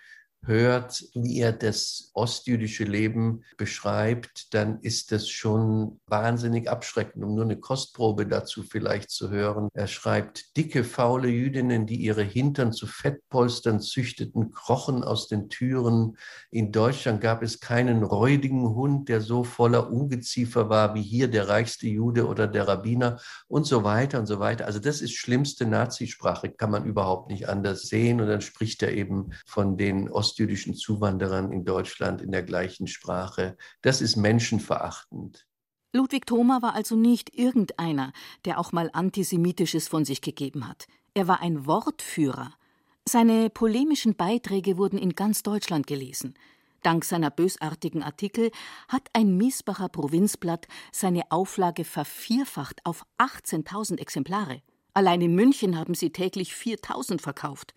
hört, wie er das ostjüdische Leben beschreibt, dann ist das schon wahnsinnig abschreckend, um nur eine Kostprobe dazu vielleicht zu hören. Er schreibt, dicke, faule Jüdinnen, die ihre Hintern zu Fettpolstern züchteten, krochen aus den Türen. In Deutschland gab es keinen räudigen Hund, der so voller Ungeziefer war wie hier der reichste Jude oder der Rabbiner und so weiter und so weiter. Also das ist schlimmste Nazisprache, kann man überhaupt nicht anders sehen. Und dann spricht er eben von den Ost ostjüdischen Zuwanderern in Deutschland in der gleichen Sprache. Das ist menschenverachtend. Ludwig Thoma war also nicht irgendeiner, der auch mal Antisemitisches von sich gegeben hat. Er war ein Wortführer. Seine polemischen Beiträge wurden in ganz Deutschland gelesen. Dank seiner bösartigen Artikel hat ein Miesbacher Provinzblatt seine Auflage vervierfacht auf 18.000 Exemplare. Allein in München haben sie täglich 4.000 verkauft.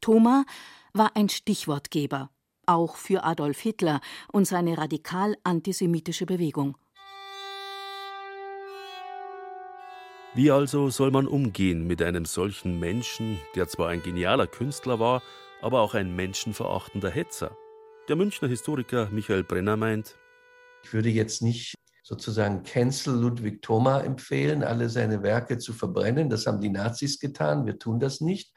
Thoma war ein Stichwortgeber, auch für Adolf Hitler und seine radikal antisemitische Bewegung. Wie also soll man umgehen mit einem solchen Menschen, der zwar ein genialer Künstler war, aber auch ein menschenverachtender Hetzer? Der Münchner Historiker Michael Brenner meint, ich würde jetzt nicht sozusagen Cancel Ludwig Thoma empfehlen, alle seine Werke zu verbrennen. Das haben die Nazis getan, wir tun das nicht.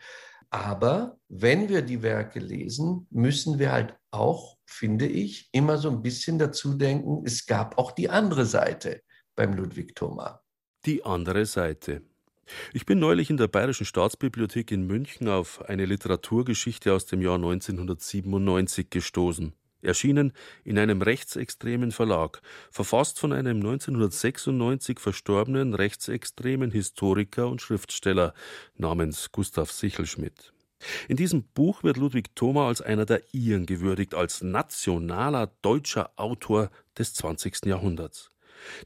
Aber wenn wir die Werke lesen, müssen wir halt auch, finde ich, immer so ein bisschen dazu denken, es gab auch die andere Seite beim Ludwig Thoma. Die andere Seite. Ich bin neulich in der Bayerischen Staatsbibliothek in München auf eine Literaturgeschichte aus dem Jahr 1997 gestoßen erschienen in einem rechtsextremen Verlag, verfasst von einem 1996 verstorbenen rechtsextremen Historiker und Schriftsteller namens Gustav Sichelschmidt. In diesem Buch wird Ludwig Thoma als einer der Iren gewürdigt, als nationaler deutscher Autor des 20. Jahrhunderts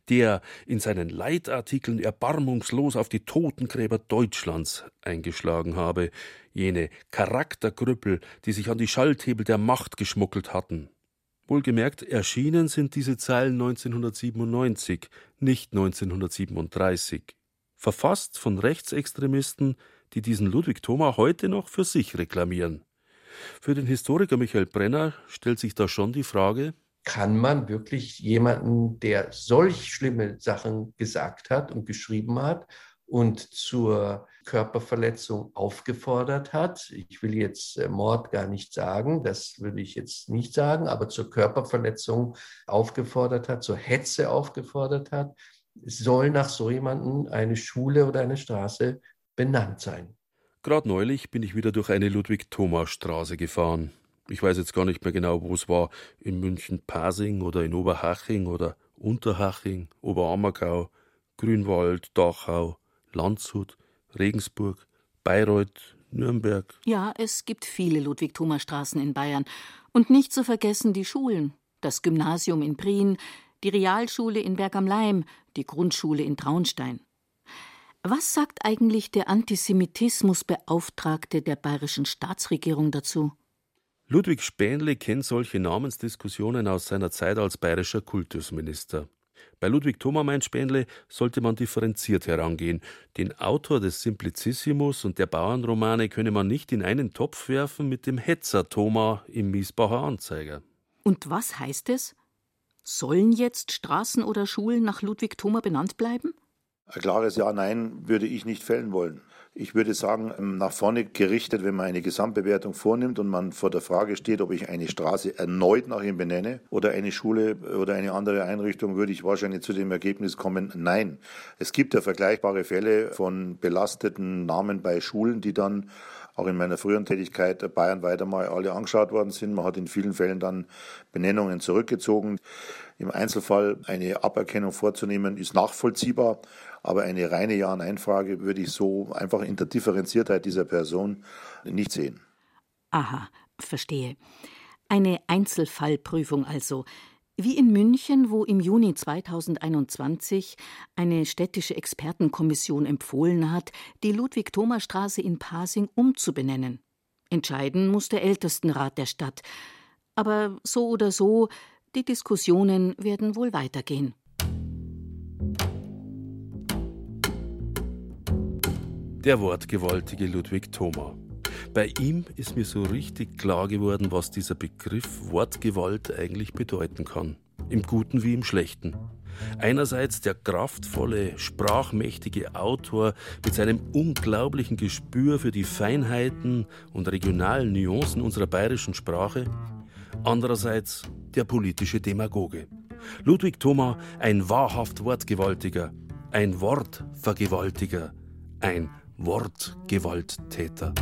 der in seinen Leitartikeln erbarmungslos auf die Totengräber Deutschlands eingeschlagen habe, jene Charakterkrüppel, die sich an die Schalthebel der Macht geschmuggelt hatten. Wohlgemerkt, erschienen sind diese Zeilen 1997, nicht 1937. Verfasst von Rechtsextremisten, die diesen Ludwig Thoma heute noch für sich reklamieren. Für den Historiker Michael Brenner stellt sich da schon die Frage, kann man wirklich jemanden, der solch schlimme Sachen gesagt hat und geschrieben hat und zur Körperverletzung aufgefordert hat. Ich will jetzt äh, Mord gar nicht sagen, das würde ich jetzt nicht sagen, aber zur Körperverletzung aufgefordert hat, zur Hetze aufgefordert hat, soll nach so jemandem eine Schule oder eine Straße benannt sein. Gerade neulich bin ich wieder durch eine Ludwig-Thomas-Straße gefahren. Ich weiß jetzt gar nicht mehr genau, wo es war. In München-Pasing oder in Oberhaching oder Unterhaching, Oberammergau, Grünwald, Dachau, Landshut, Regensburg, Bayreuth, Nürnberg. Ja, es gibt viele Ludwig-Thomas-Straßen in Bayern. Und nicht zu vergessen die Schulen. Das Gymnasium in Prien, die Realschule in Berg am Leim, die Grundschule in Traunstein. Was sagt eigentlich der Antisemitismusbeauftragte der bayerischen Staatsregierung dazu? Ludwig Spähnle kennt solche Namensdiskussionen aus seiner Zeit als bayerischer Kultusminister. Bei Ludwig Thoma meint Spähnle, sollte man differenziert herangehen. Den Autor des Simplicissimus und der Bauernromane könne man nicht in einen Topf werfen mit dem Hetzer Thoma im Miesbacher Anzeiger. Und was heißt es? Sollen jetzt Straßen oder Schulen nach Ludwig Thoma benannt bleiben? Ein klares Ja, Nein würde ich nicht fällen wollen. Ich würde sagen, ähm, nach vorne gerichtet, wenn man eine Gesamtbewertung vornimmt und man vor der Frage steht, ob ich eine Straße erneut nach ihm benenne oder eine Schule oder eine andere Einrichtung, würde ich wahrscheinlich zu dem Ergebnis kommen, nein. Es gibt ja vergleichbare Fälle von belasteten Namen bei Schulen, die dann auch in meiner früheren Tätigkeit bayernweit einmal alle angeschaut worden sind. Man hat in vielen Fällen dann Benennungen zurückgezogen. Im Einzelfall eine Aberkennung vorzunehmen, ist nachvollziehbar. Aber eine reine Ja-Nein-Frage würde ich so einfach in der Differenziertheit dieser Person nicht sehen. Aha, verstehe. Eine Einzelfallprüfung also. Wie in München, wo im Juni 2021 eine städtische Expertenkommission empfohlen hat, die Ludwig-Thoma-Straße in Pasing umzubenennen. Entscheiden muss der Ältestenrat der Stadt. Aber so oder so, die Diskussionen werden wohl weitergehen. Der wortgewaltige Ludwig Thoma. Bei ihm ist mir so richtig klar geworden, was dieser Begriff Wortgewalt eigentlich bedeuten kann. Im Guten wie im Schlechten. Einerseits der kraftvolle, sprachmächtige Autor mit seinem unglaublichen Gespür für die Feinheiten und regionalen Nuancen unserer bayerischen Sprache. Andererseits der politische Demagoge. Ludwig Thoma, ein wahrhaft Wortgewaltiger, ein Wortvergewaltiger, ein Wortgewalttäter.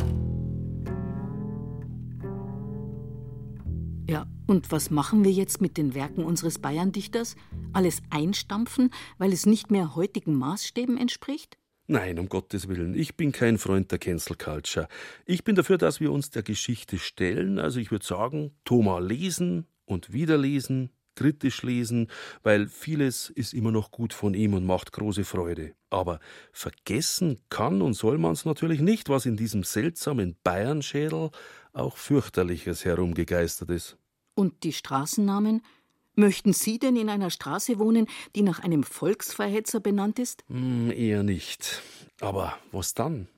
Ja, und was machen wir jetzt mit den Werken unseres Bayerndichters? Alles einstampfen, weil es nicht mehr heutigen Maßstäben entspricht? Nein, um Gottes Willen. Ich bin kein Freund der Cancel Culture. Ich bin dafür, dass wir uns der Geschichte stellen. Also ich würde sagen, Thomas lesen und wieder lesen, kritisch lesen, weil vieles ist immer noch gut von ihm und macht große Freude. Aber vergessen kann und soll man es natürlich nicht, was in diesem seltsamen Bayernschädel auch fürchterliches herumgegeistert ist. Und die Straßennamen? Möchten Sie denn in einer Straße wohnen, die nach einem Volksverhetzer benannt ist? Hm, eher nicht. Aber was dann?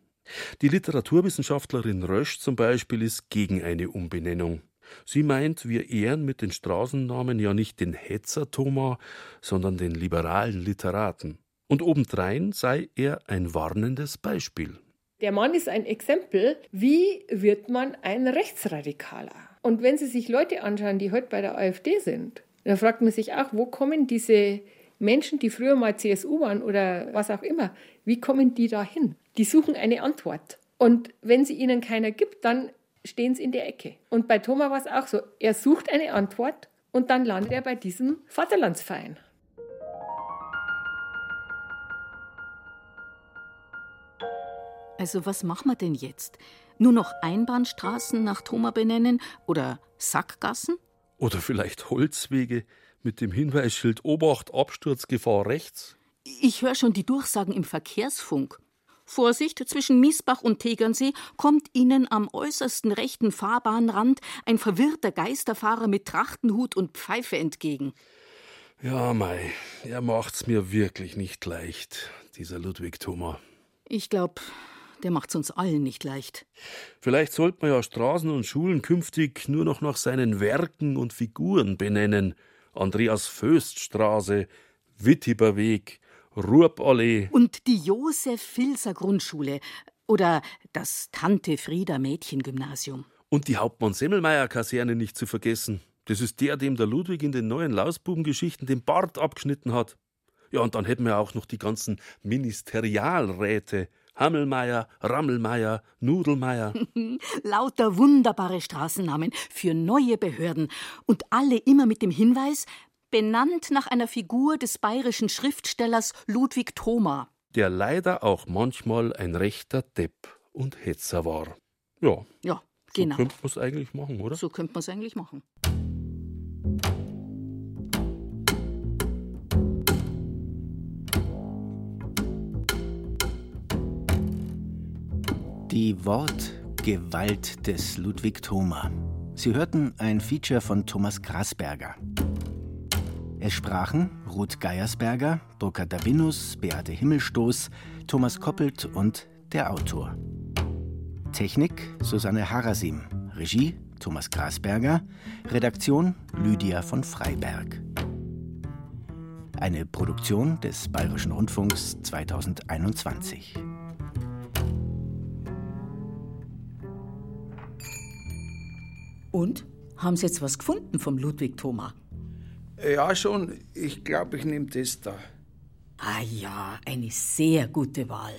Die Literaturwissenschaftlerin Rösch zum Beispiel ist gegen eine Umbenennung. Sie meint, wir ehren mit den Straßennamen ja nicht den Hetzer Thoma, sondern den liberalen Literaten. Und obendrein sei er ein warnendes Beispiel. Der Mann ist ein Exempel, wie wird man ein Rechtsradikaler? Und wenn Sie sich Leute anschauen, die heute bei der AfD sind, dann fragt man sich auch, wo kommen diese Menschen, die früher mal CSU waren oder was auch immer, wie kommen die da hin? Die suchen eine Antwort. Und wenn sie ihnen keiner gibt, dann stehen sie in der Ecke. Und bei Thomas war es auch so. Er sucht eine Antwort und dann landet er bei diesem Vaterlandsverein. Also was machen wir denn jetzt? Nur noch Einbahnstraßen nach Thoma benennen oder Sackgassen? Oder vielleicht Holzwege mit dem Hinweisschild Obacht, Absturzgefahr rechts? Ich höre schon die Durchsagen im Verkehrsfunk. Vorsicht, zwischen Miesbach und Tegernsee kommt Ihnen am äußersten rechten Fahrbahnrand ein verwirrter Geisterfahrer mit Trachtenhut und Pfeife entgegen. Ja, Mai, er macht's mir wirklich nicht leicht, dieser Ludwig Thoma. Ich glaube, der macht's uns allen nicht leicht. Vielleicht sollte man ja Straßen und Schulen künftig nur noch nach seinen Werken und Figuren benennen. Andreas Föst Straße, Wittiber Weg, Ruhrballee. Und die Josef Filser Grundschule oder das Tante Frieda Mädchengymnasium. Und die Hauptmann Semmelmeier Kaserne nicht zu vergessen. Das ist der, dem der Ludwig in den neuen Lausbubengeschichten den Bart abgeschnitten hat. Ja, und dann hätten wir auch noch die ganzen Ministerialräte. Hammelmeier, Rammelmeier, Nudelmeier. Lauter wunderbare Straßennamen für neue Behörden. Und alle immer mit dem Hinweis, benannt nach einer Figur des bayerischen Schriftstellers Ludwig Thoma. Der leider auch manchmal ein rechter Depp und Hetzer war. Ja. Ja, genau. So könnte man es eigentlich machen, oder? So könnte man es eigentlich machen. Die Wortgewalt des Ludwig Thoma. Sie hörten ein Feature von Thomas Grasberger. Es sprachen Ruth Geiersberger, Burkhard Davinus, Beate Himmelstoß, Thomas Koppelt und der Autor. Technik Susanne Harasim, Regie Thomas Grasberger, Redaktion Lydia von Freiberg. Eine Produktion des Bayerischen Rundfunks 2021. Und? Haben Sie jetzt was gefunden vom Ludwig Thoma? Ja, schon. Ich glaube, ich nehme das da. Ah ja, eine sehr gute Wahl.